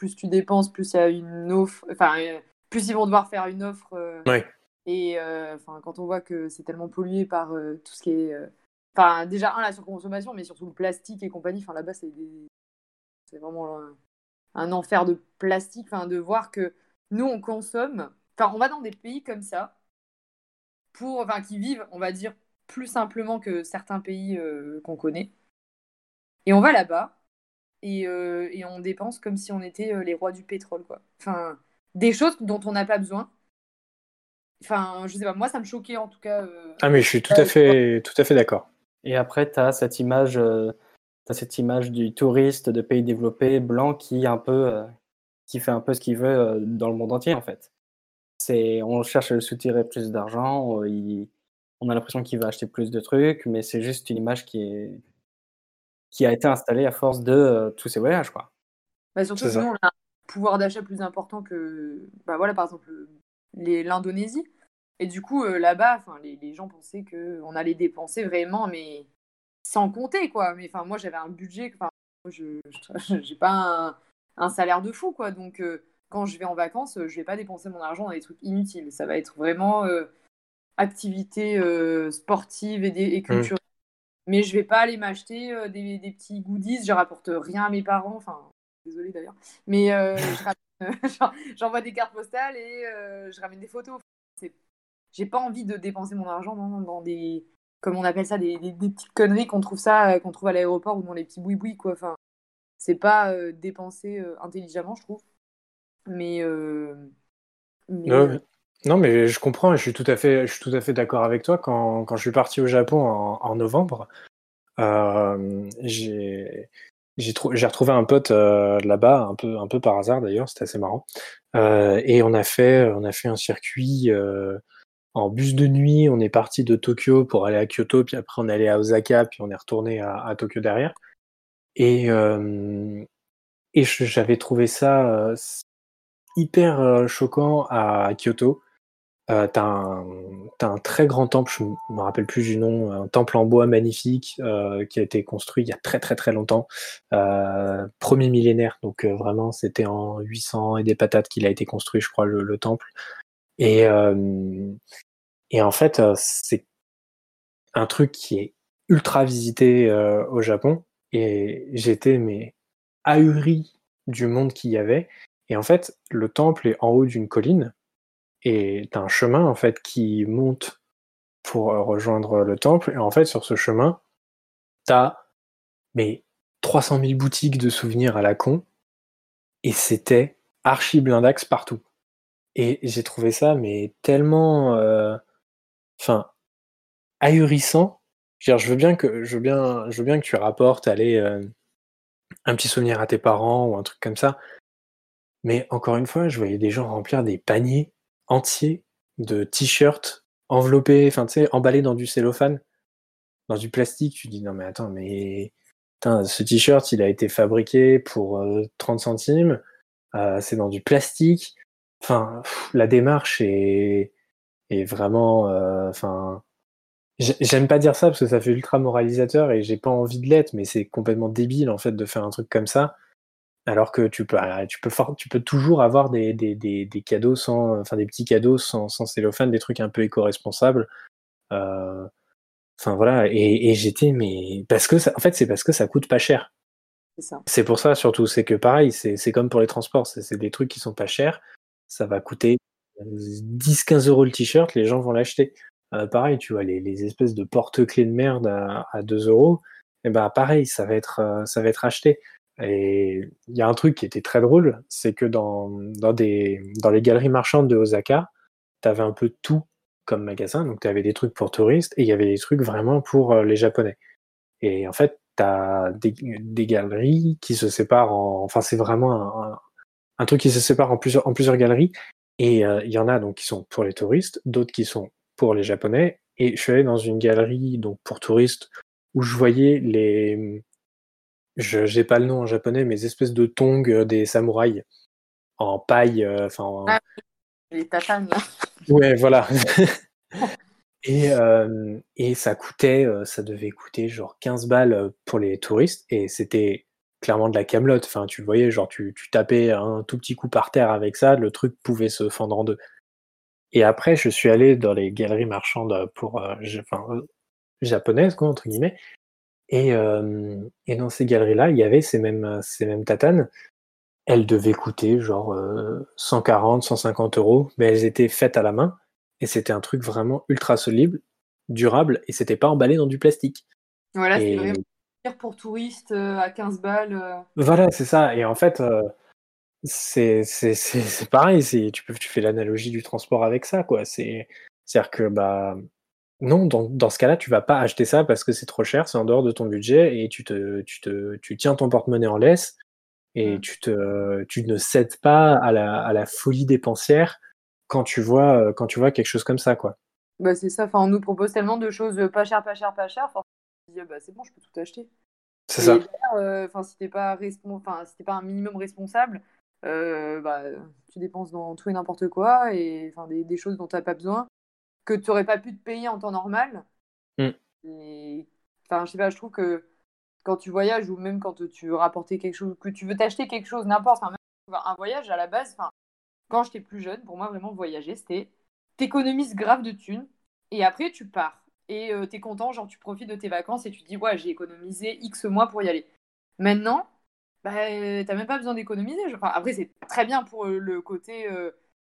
plus tu dépenses, plus il y a une offre, enfin, euh, plus ils vont devoir faire une offre. Euh, et euh, enfin, quand on voit que c'est tellement pollué par tout ce qui est. Enfin, déjà, un, la surconsommation, mais surtout le plastique et compagnie. Enfin, là-bas, c'est c'est vraiment un, enfer de plastique. Enfin, de voir que nous, on consomme. Enfin, on va dans des pays comme ça, pour, enfin, qui vivent, on va dire, plus simplement que certains pays qu'on connaît. Et on va là-bas, euh, et, on dépense comme si on était euh, les rois du pétrole, quoi. Enfin, des choses dont on n'a pas besoin. Enfin, je sais pas, moi ça me choquait en tout cas. Euh, ah mais je suis tout à fait, tout à fait d'accord. Et après, tu as cette image, as cette image du touriste de pays développés blanc qui un peu, qui fait un peu ce qu'il veut dans le monde entier en fait. C'est, on cherche à le soutirer plus d'argent, on a l'impression qu'il va acheter plus de trucs, mais c'est juste une image qui est, qui a été installé à force de euh, tous ces voyages. Quoi. Bah, surtout que nous, on a un pouvoir d'achat plus important que, bah, voilà, par exemple, l'Indonésie. Et du coup, euh, là-bas, les, les gens pensaient qu'on allait dépenser vraiment, mais sans compter, quoi. Mais enfin, moi, j'avais un budget, enfin, je n'ai pas un, un, salaire de fou, quoi. Donc, euh, quand je vais en vacances, je vais pas dépenser mon argent dans des trucs inutiles. Ça va être vraiment activités sportives et, et mmh. culturelles mais je vais pas aller m'acheter euh, des, des, petits goodies. Je rapporte rien à mes parents. Enfin, désolé d'ailleurs. Mais euh, j'envoie des cartes postales et euh, je ramène des photos. J'ai pas envie de dépenser mon argent dans, dans des, comme on appelle ça, des, des, petites conneries qu'on trouve ça, qu'on trouve à l'aéroport ou dans les petits boui-boui quoi. Enfin, c'est pas dépenser intelligemment, je trouve. Mais, non, mais je comprends, je suis tout à fait, je suis tout à fait d'accord avec toi. Quand, quand, je suis parti au Japon en, novembre, euh, j'ai retrouvé un pote euh, là-bas, un peu, un peu par hasard d'ailleurs, c'était assez marrant. Euh, et on a fait, on a fait un circuit euh, en bus de nuit. On est parti de Tokyo pour aller à Kyoto, puis après on est allé à Osaka, puis on est retourné à, Tokyo derrière. Et, et j'avais trouvé ça hyper choquant à Kyoto euh, t'as un, très grand temple, je me rappelle plus du nom, un temple en bois magnifique euh, qui a été construit il y a très très très longtemps, euh, premier millénaire, donc vraiment c'était en 800 et des patates qu'il a été construit, je crois, le, temple. Et, et en fait, c'est un truc qui est ultra visité au Japon et j'étais mais ahuri du monde qu'il y avait. Et en fait, le temple est en haut d'une colline et tu un chemin en fait qui monte pour euh, rejoindre le temple. Et en fait, sur ce chemin, tu as mais 300 000 boutiques de souvenirs à la con. Et c'était archi blindax partout. Et j'ai trouvé ça mais tellement, euh, enfin, ahurissant. Je, veux bien que je je que tu rapportes, aller euh, un petit souvenir à tes parents ou un truc comme ça. Mais encore une fois, je voyais des gens remplir des paniers entier de t-shirts enveloppés, enfin tu sais, emballés dans du cellophane, dans du plastique. Tu dis non mais attends, mais ce t-shirt il a été fabriqué pour 30 euh, centimes, c'est dans du plastique. Enfin, la démarche est, est vraiment, euh, enfin, j'aime pas dire ça parce que ça fait ultra moralisateur et j'ai pas envie de l'être, mais c'est complètement débile en fait de faire un truc comme ça. Alors que tu peux, tu peux, tu peux toujours avoir des, des, des, des, cadeaux sans, enfin des petits cadeaux sans, sans cellophane, des trucs un peu éco-responsables. Euh, enfin voilà, et, et j'étais, mais parce que ça, en fait, c'est parce que ça coûte pas cher. C'est pour ça surtout, c'est que pareil, c'est comme pour les transports, c'est des trucs qui sont pas chers, ça va coûter 10-15 euros le t-shirt, les gens vont l'acheter. Euh, pareil, tu vois, les, les espèces de porte-clés de merde à, à 2 euros, et eh ben pareil, ça va être, euh, ça va être acheté. Et il y a un truc qui était très drôle, c'est que dans, dans, des, dans les galeries marchandes de Osaka, tu avais un peu tout comme magasin. Donc tu avais des trucs pour touristes et il y avait des trucs vraiment pour euh, les Japonais. Et en fait, tu as des, des, galeries qui se séparent en. Enfin, c'est vraiment un truc qui se sépare en plusieurs, en plusieurs galeries. Et euh, il y en a donc qui sont pour les touristes, d'autres qui sont pour les japonais. Et je suis allé dans une galerie donc pour touristes où je voyais les, je n'ai pas le nom en japonais, mais espèces de tongs des samouraïs en paille, enfin. Ah, les tatanes. Ouais, voilà. et, et ça coûtait, ça devait coûter genre 15 balles pour les touristes et c'était clairement de la camelote. Enfin, tu voyais, genre, tu, tu, tapais un tout petit coup par terre avec ça, le truc pouvait se fendre en deux. Et après, je suis allé dans les galeries marchandes pour, euh, enfin, japonaises, quoi, entre guillemets. Et, et dans ces galeries-là, il y avait ces mêmes, ces mêmes tatanes. Elles devaient coûter genre 140, 150 euros, mais elles étaient faites à la main. Et c'était un truc vraiment ultra solide, durable, et c'était pas emballé dans du plastique. Voilà, c'est pour touristes à 15 balles. Voilà, c'est ça. Et en fait, c'est pareil. Tu, peux, tu fais l'analogie du transport avec ça. quoi. C'est-à-dire que bah, non, dans, dans ce cas-là, tu vas pas acheter ça parce que c'est trop cher, c'est en dehors de ton budget et tu, te, tu, te, tu tiens ton porte-monnaie en laisse et mmh. tu, te, tu ne cèdes pas à la, à la folie dépensière quand tu vois, quand tu vois quelque chose comme ça. quoi. Bah, c'est ça, enfin, on nous propose tellement de choses pas cher, pas cher, pas cher, dis, bah, c'est bon, je peux tout acheter. C'est ça. Enfin, si t'es pas, enfin, si pas un minimum responsable, euh, bah, tu dépenses dans tout et n'importe quoi et enfin, des, des choses dont tu n'as pas besoin que tu n'aurais pas pu te payer en temps normal. Mm. Et, enfin, je sais pas, je trouve que quand tu voyages ou même quand tu veux rapporter quelque chose, que tu veux t'acheter quelque chose, n'importe, un voyage à la base, enfin, quand j'étais plus jeune, pour moi, vraiment, voyager, c'était t'économises grave de thunes et après, tu pars. Et euh, tu es content, genre, tu profites de tes vacances et tu dis, ouais, j'ai économisé X mois pour y aller. Maintenant, bah, t'as même pas besoin d'économiser. Enfin, après, c'est très bien pour euh, le côté, euh,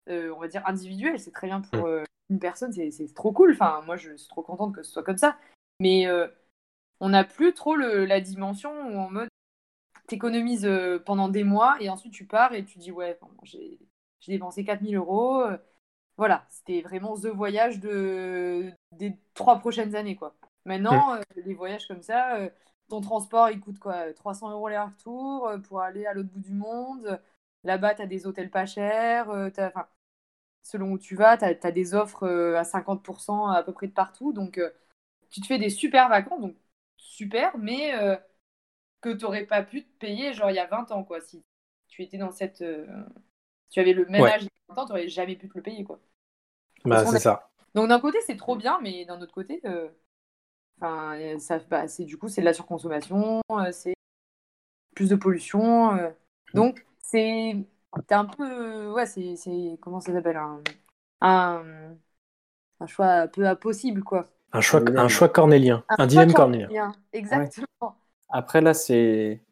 on va dire, individuel, c'est très bien pour mm une personne, c'est trop cool. Enfin, moi, je suis trop contente que ce soit comme ça. Mais euh, on n'a plus trop le, la dimension où en mode t'économises euh, pendant des mois et ensuite tu pars et tu dis ouais, j'ai dépensé 4000 euros. Euh, voilà, c'était vraiment the voyage de, des trois prochaines années. quoi. Maintenant, les voyages comme ça, ton transport il coûte quoi 300 euros l'aller-retour pour aller à l'autre bout du monde. Là-bas, tu as des hôtels pas chers. Enfin, selon où tu vas, tu as, des offres euh, à 50% à peu près de partout. Donc, euh, tu te fais des super vacances, donc super, mais euh, que tu n'aurais pas pu te payer, genre il y a 20 ans, quoi. Si tu étais dans cette. tu avais le même âge il y a 20 ans, tu n'aurais jamais pu te le payer, quoi. Bah, c'est ça. Donc, d'un côté, c'est trop bien, mais d'un autre côté, enfin, ça, bah, c'est du coup, c'est de la surconsommation, c'est plus de pollution. donc, c'est T'es un peu. Ouais, c'est. Comment ça s'appelle un... un... un. choix un peu impossible, quoi. Un choix, un choix cornélien. Un, dilemme cornélien. Exactement. Après, là, c'est.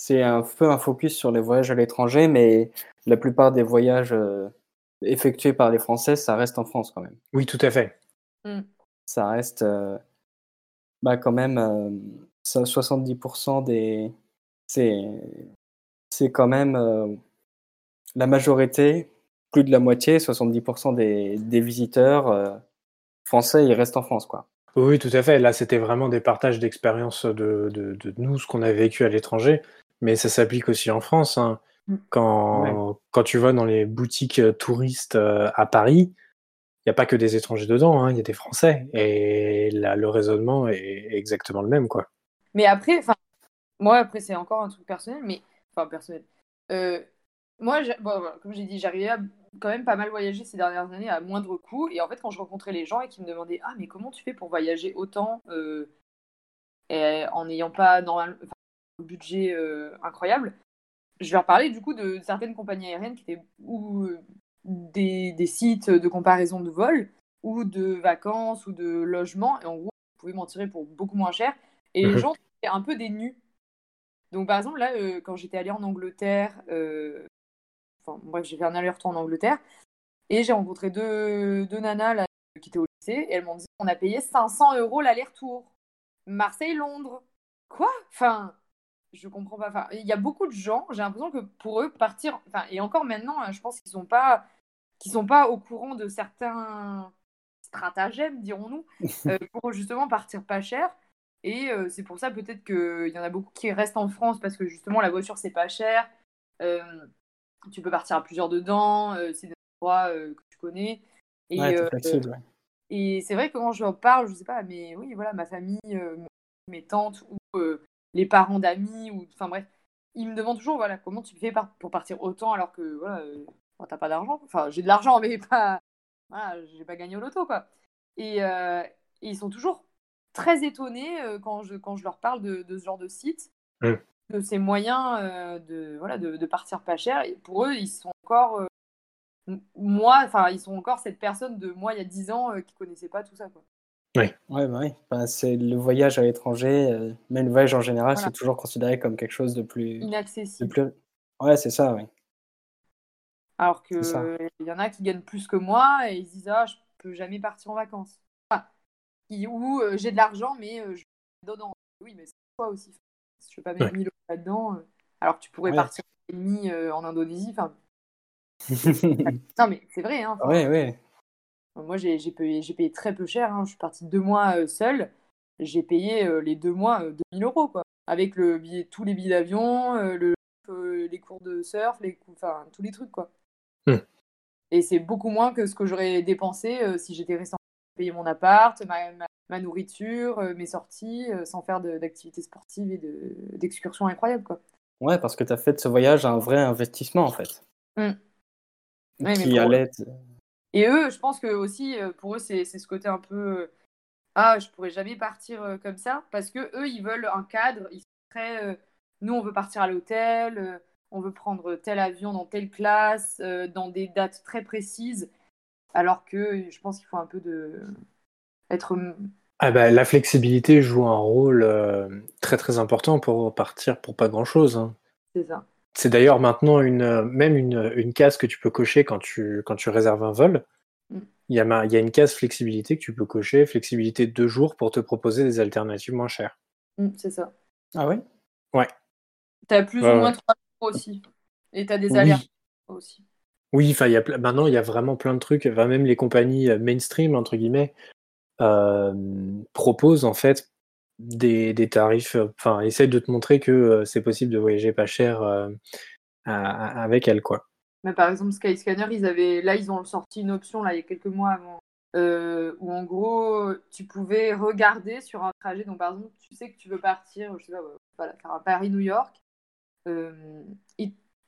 C'est un peu un focus sur les voyages à l'étranger, mais la plupart des voyages euh, effectués par les Français, ça reste en France quand même. Oui, tout à fait. Mm. Ça reste euh, bah, quand même 70% euh, des. C'est quand même la majorité, plus de la moitié, 70% des, des visiteurs euh, français, ils restent en France. Quoi. Oui, tout à fait. Là, c'était vraiment des partages d'expériences de, de, de, nous, ce qu'on a vécu à l'étranger, mais ça s'applique aussi en France. Hein. Quand, quand tu vas dans les boutiques euh, touristes euh, à Paris, il n'y a pas que des étrangers dedans, hein, il y a des Français. Et là, le raisonnement est exactement le même. quoi. Mais après, moi, après, c'est encore un truc personnel, mais enfin, personnel. Euh, moi, comme j'ai dit, j'arrivais à quand même pas mal voyager ces dernières années à moindre coût. Et en fait, quand je rencontrais les gens et qu'ils me demandaient Ah, mais comment tu fais pour voyager autant euh, et en n'ayant pas normal, un budget euh, incroyable Je leur parlais du coup de certaines compagnies aériennes qui étaient ou euh, des, des, sites de comparaison de vol ou de vacances ou de logements. Et en gros, vous pouvez m'en tirer pour beaucoup moins cher. Et les gens étaient un peu des nus. Donc, par exemple, là, quand j'étais allée en Angleterre, bref, j'ai fait un aller-retour en Angleterre. Et j'ai rencontré deux, deux nanas là, qui étaient au lycée. Et elles m'ont dit on a payé 500 euros l'aller-retour. Marseille-Londres. Quoi? Enfin, je comprends pas. Enfin, il y a beaucoup de gens, j'ai l'impression que pour eux, partir. Enfin, et encore maintenant, hein, je pense qu'ils sont pas qui sont pas au courant de certains stratagèmes, dirons-nous, euh, pour justement partir pas cher. Et euh, c'est pour ça peut-être qu'il y en a beaucoup qui restent en France parce que justement la voiture c'est pas cher. Euh, tu peux partir à plusieurs dedans, c'est des endroits que tu connais. Et, c'est vrai que quand je parle, je sais pas, mais oui, voilà, ma famille, mes tantes ou les parents d'amis, ou enfin bref, ils me demandent toujours, voilà, comment tu fais pour partir autant alors que, voilà, t'as pas d'argent. Enfin, j'ai de l'argent, mais pas, voilà, j'ai pas gagné au loto, quoi. Et, ils sont toujours très étonnés quand, je, quand je leur parle de, ce genre de site, de ces moyens de, voilà, de, partir pas cher. Et pour eux, ils sont encore, moi, enfin, ils sont encore cette personne de moi il y a 10 ans qui connaissait pas tout ça, quoi. Oui. Ouais, bah oui. c'est le voyage à l'étranger, mais le voyage en général, c'est toujours considéré comme quelque chose de plus. Inaccessible. plus... Ouais, c'est ça, oui. Alors qu'il y en a qui gagnent plus que moi et ils disent Ah, je peux jamais partir en vacances. ou j'ai de l'argent, mais je dedans. Oui, mais c'est quoi aussi Je ne veux pas mettre 1000 euros là-dedans, alors que tu pourrais partir demi en Indonésie. Enfin. non, mais c'est vrai. Hein, ouais, ouais. Moi, j'ai payé, payé, très peu cher. Hein. Je suis partie deux mois seule. J'ai payé les deux mois 2000 euros, quoi. Avec le billet, tous les billets d'avion, le, les cours de surf, les, enfin, tous les trucs, quoi. Mmh. Et c'est beaucoup moins que ce que j'aurais dépensé si j'étais resté payer mon appart, ma, nourriture, mes sorties, sans faire d'activités sportives et d'excursions incroyables. Quoi. Ouais, parce que tu as fait de ce voyage un vrai investissement en fait. Mmh. qui allait. Et eux, je pense que aussi, pour eux, c'est ce côté un peu. Ah, je pourrais jamais partir comme ça, parce que eux, ils veulent un cadre, ils sont très. Nous, on veut partir à l'hôtel, on veut prendre tel avion dans telle classe, dans des dates très précises. Alors que je pense qu'il faut un peu de. être. Ah bah, la flexibilité joue un rôle très très important pour partir pour pas grand chose. Hein. C'est ça. C'est d'ailleurs maintenant une, même une, une, case que tu peux cocher quand tu, quand tu réserves un vol. Mm. Il y, a, il y a une case flexibilité que tu peux cocher, flexibilité de deux jours pour te proposer des alternatives moins chères. Mm, c'est ça. Ah ouais? Ouais. Tu as plus ou moins trois jours aussi. Et tu as des alertes aussi. Oui, enfin, maintenant, il y a vraiment plein de trucs. même les compagnies mainstream, entre guillemets, proposent en fait des, tarifs, enfin, essayent de te montrer que c'est possible de voyager pas cher avec elles, quoi. Mais par exemple, Skyscanner, ils avaient, là, ils ont sorti une option là, il y a quelques mois avant, où en gros, tu pouvais regarder sur un trajet. Donc, par exemple, tu sais que tu veux partir, je sais pas, faire un Paris-New York.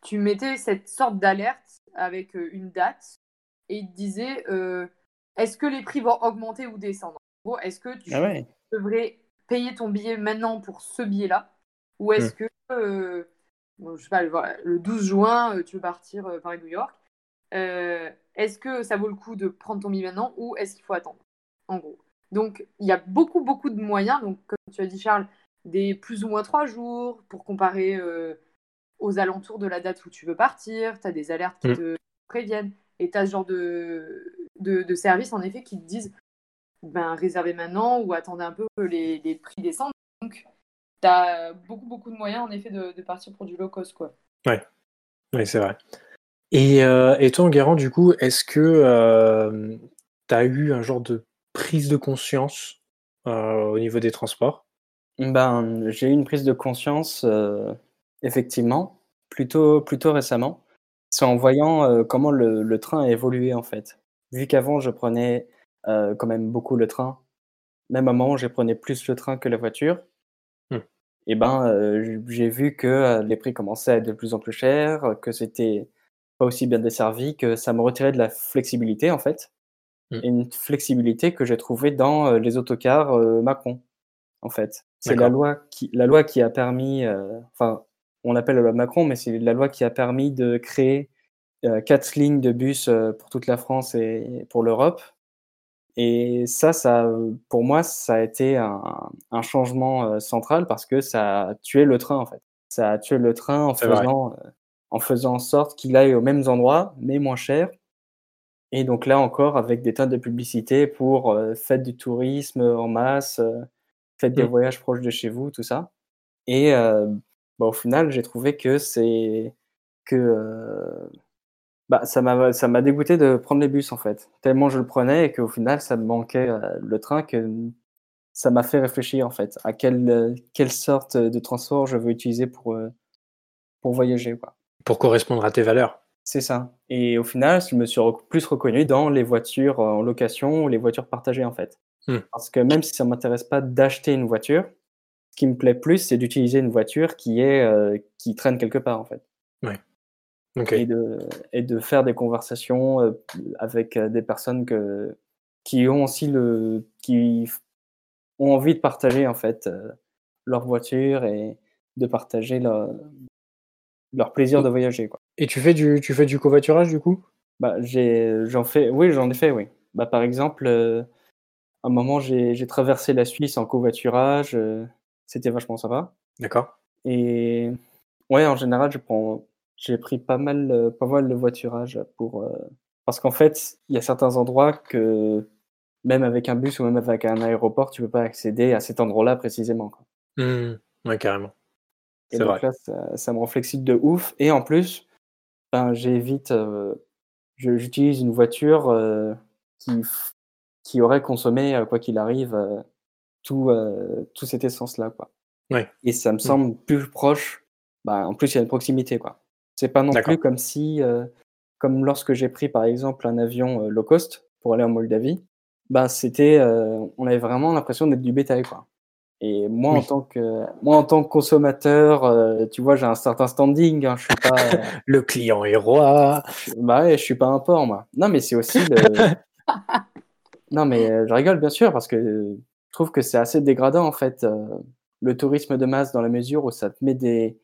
tu mettais cette sorte d'alerte avec euh, une date et il te disait euh, est-ce que les prix vont augmenter ou descendre? En gros, est-ce que tu ah devrais payer ton billet maintenant pour ce billet-là Ou est-ce hmm. que, euh, je sais pas, le 12 juin, tu veux partir Paris-New York Est-ce que ça vaut le coup de prendre ton billet maintenant ou est-ce qu'il faut attendre En gros? Donc, il y a beaucoup, beaucoup de moyens. Donc, comme tu as dit, Charles, des plus ou moins trois jours pour comparer aux alentours de la date où tu veux partir, tu as des alertes qui mm. te préviennent, et tu as ce genre de, de, services, en effet, qui te disent ben, réservez maintenant ou attendez un peu que les, les prix descendent. Donc, tu as beaucoup, beaucoup de moyens, en effet, de, de partir pour du low cost. Quoi. Ouais, ouais c'est vrai. Et, euh, et toi, Guérand, du coup, est-ce que euh, tu as eu un genre de prise de conscience euh, au niveau des transports? Ben, J'ai eu une prise de conscience Effectivement, plutôt plutôt récemment. C'est en voyant, comment le train a évolué, en fait. Vu qu'avant je prenais, quand même beaucoup le train, même à un moment je prenais plus le train que la voiture mmh. et ben, j'ai vu que, les prix commençaient à être de plus en plus chers, que c'était pas aussi bien desservi, que ça me retirait de la flexibilité, en fait. Mmh. une flexibilité que j'ai trouvée dans, les autocars, Macron, en fait. C'est la loi qui la loi qui a permis, enfin on l'appelle la loi Macron, mais c'est la loi qui a permis de créer euh, quatre lignes de bus euh, pour toute la France et pour l'Europe. Et ça, ça, pour moi, ça a été un, changement euh, central parce que ça a tué le train, en fait. Ça a tué le train en faisant, en faisant en sorte qu'il aille aux mêmes endroits, mais moins cher. Et donc là encore, avec des tas de publicités pour faites du tourisme en masse, faites des mmh. voyages proches de chez vous, tout ça. Et bah, au final, j'ai trouvé que c'est que euh, bah, ça m'a ça m'a dégoûté de prendre les bus en fait. Tellement je le prenais et qu'au final, ça me manquait euh, le train que ça m'a fait réfléchir en fait à quelle quelle sorte de transport je veux utiliser pour euh, pour voyager quoi. Pour correspondre à tes valeurs. C'est ça. Et au final, je me suis plus reconnu dans les voitures en location ou les voitures partagées, en fait. Mmh. Parce que même si ça m'intéresse pas d'acheter une voiture, ce qui me plaît plus, c'est d'utiliser une voiture qui est euh, qui traîne quelque part, en fait. Ouais. Et, de, et de faire des conversations euh, avec euh, des personnes que, qui ont aussi le, qui ont envie de partager en fait leur voiture et de partager leur, leur plaisir de voyager. Quoi. Et tu fais du, tu fais du covoiturage du coup? Bah, j'en fais, oui, j'en ai fait, oui. Bah, par exemple, à un moment, j'ai traversé la Suisse en covoiturage. C'était vachement sympa. D'accord. Et ouais, en général, je prends, j'ai pris pas mal, pas mal de voiturage pour, parce qu'en fait, il y a certains endroits que même avec un bus ou même avec un aéroport, tu peux pas accéder à cet endroit-là précisément. Quoi. Mmh. Ouais, carrément. Et donc vrai. là, ça, ça, me rend flexible de ouf. Et en plus, ben, j'évite, j'utilise une voiture qui, qui aurait consommé, quoi qu'il arrive, tout, tout cette essence-là. Quoi. Ouais. Et ça me mmh. semble plus proche. Ben, en plus, il y a une proximité. quoi. C'est pas non plus comme si, comme lorsque j'ai pris par exemple un avion low cost pour aller en Moldavie, ben, c'était, on avait vraiment l'impression d'être du bétail. Quoi. Et moi, en tant que moi, en tant que consommateur, euh, tu vois, j'ai un certain standing. Hein, je suis pas euh, le client est roi. Bah ouais, je suis pas un porc, moi. Non, mais c'est aussi le... non, mais euh, je rigole bien sûr parce que je trouve que c'est assez dégradant en fait le tourisme de masse dans la mesure où ça te met des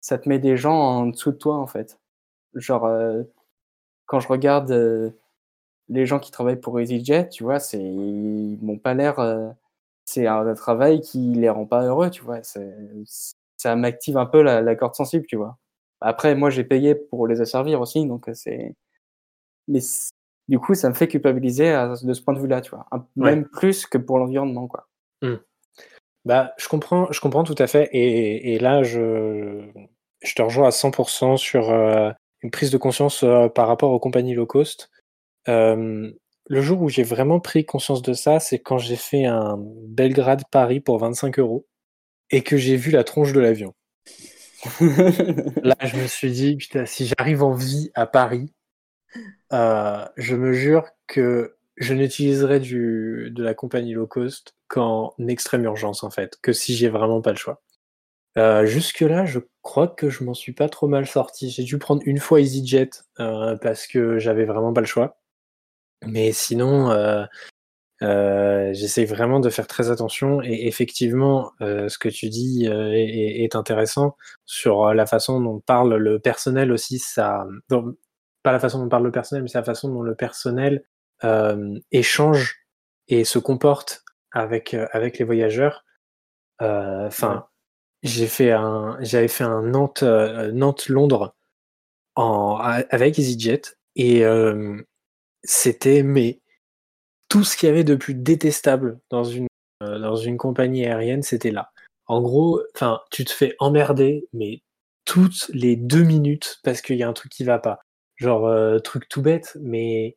ça te met des gens en dessous de toi en fait. Genre quand je regarde les gens qui travaillent pour EasyJet, tu vois, c'est ils m'ont pas l'air c'est un, travail qui les rend pas heureux, tu vois. Ça m'active un peu la, corde sensible, tu vois. Après, moi, j'ai payé pour les asservir aussi, donc c'est. Mais du coup, ça me fait culpabiliser de ce point de vue-là, tu vois. Même plus que pour l'environnement, quoi. Mmh. Bah, je comprends, je comprends tout à fait. Et, là, je, je te rejoins à 100% sur euh, une prise de conscience euh, par rapport aux compagnies low cost. Le jour où j'ai vraiment pris conscience de ça, c'est quand j'ai fait un Belgrade-Paris pour 25 euros et que j'ai vu la tronche de l'avion. Là, je me suis dit, putain, si j'arrive en vie à Paris, euh, je me jure que je n'utiliserai de la compagnie low cost qu'en extrême urgence, en fait, que si j'ai vraiment pas le choix. Euh, jusque-là, je crois que je m'en suis pas trop mal sorti. J'ai dû prendre une fois EasyJet euh, parce que j'avais vraiment pas le choix. Mais sinon, euh, euh, j'essaie vraiment de faire très attention et effectivement, euh, ce que tu dis est, est, intéressant sur la façon dont parle le personnel aussi. Ça, pas la façon dont parle le personnel, mais c'est la façon dont le personnel échange et se comporte avec avec les voyageurs. Enfin, j'ai fait un, j'avais fait un Nantes Nantes Londres en avec EasyJet et c'était mais tout ce qu'il y avait de plus détestable dans une, euh, dans une compagnie aérienne, c'était là. En gros, enfin, tu te fais emmerder, mais toutes les deux minutes parce qu'il y a un truc qui va pas. Genre, euh, truc tout bête, mais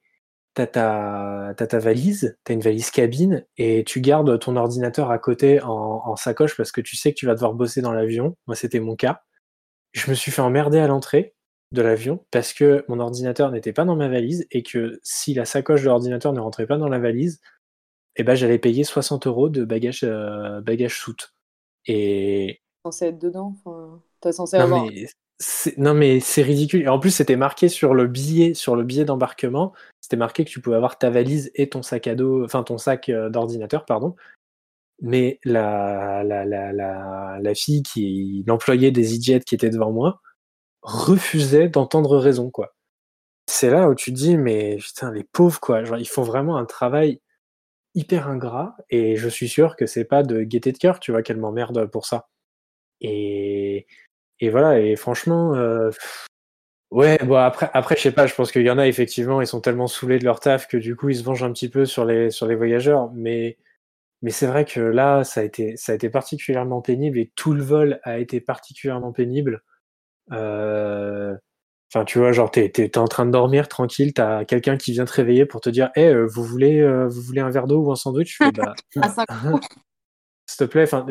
t'as ta, ta valise, t'as une valise cabine, et tu gardes ton ordinateur à côté en, en sacoche parce que tu sais que tu vas devoir bosser dans l'avion. Moi, c'était mon cas. Je me suis fait emmerder à l'entrée de l'avion parce que mon ordinateur n'était pas dans ma valise et que si la sacoche de l'ordinateur ne rentrait pas dans la valise, eh ben, j'allais payer 60 euros de bagage, euh, bagage soute. Et. Censé être dedans T'es censé non, avoir. Mais non, mais c'est ridicule. Et en plus, c'était marqué sur le billet, sur le billet d'embarquement, c'était marqué que tu pouvais avoir ta valise et ton sac à dos, enfin ton sac euh, d'ordinateur, pardon. Mais la, la, la, la, la fille qui, l'employé des idiots qui était devant moi, refusait d'entendre raison, quoi. C'est là où tu te dis, mais putain, les pauvres, quoi. Ils font vraiment un travail hyper ingrat, et je suis sûr que c'est pas de gaieté de cœur, tu vois, qu'elle m'emmerde pour ça. Et, et voilà, et franchement, euh, ouais, bon, après, après, je sais pas, je pense qu'il y en a, effectivement, ils sont tellement saoulés de leur taf que du coup, ils se vengent un petit peu sur les, sur les voyageurs, mais, mais c'est vrai que là, ça a été, ça a été particulièrement pénible, et tout le vol a été particulièrement pénible. Euh, enfin, tu vois, genre, t'es es, en train de dormir tranquille, t'as quelqu'un qui vient te réveiller pour te dire, hé, euh, vous voulez, euh, vous voulez un verre d'eau ou un sandwich? Bah, s'il te plaît, enfin,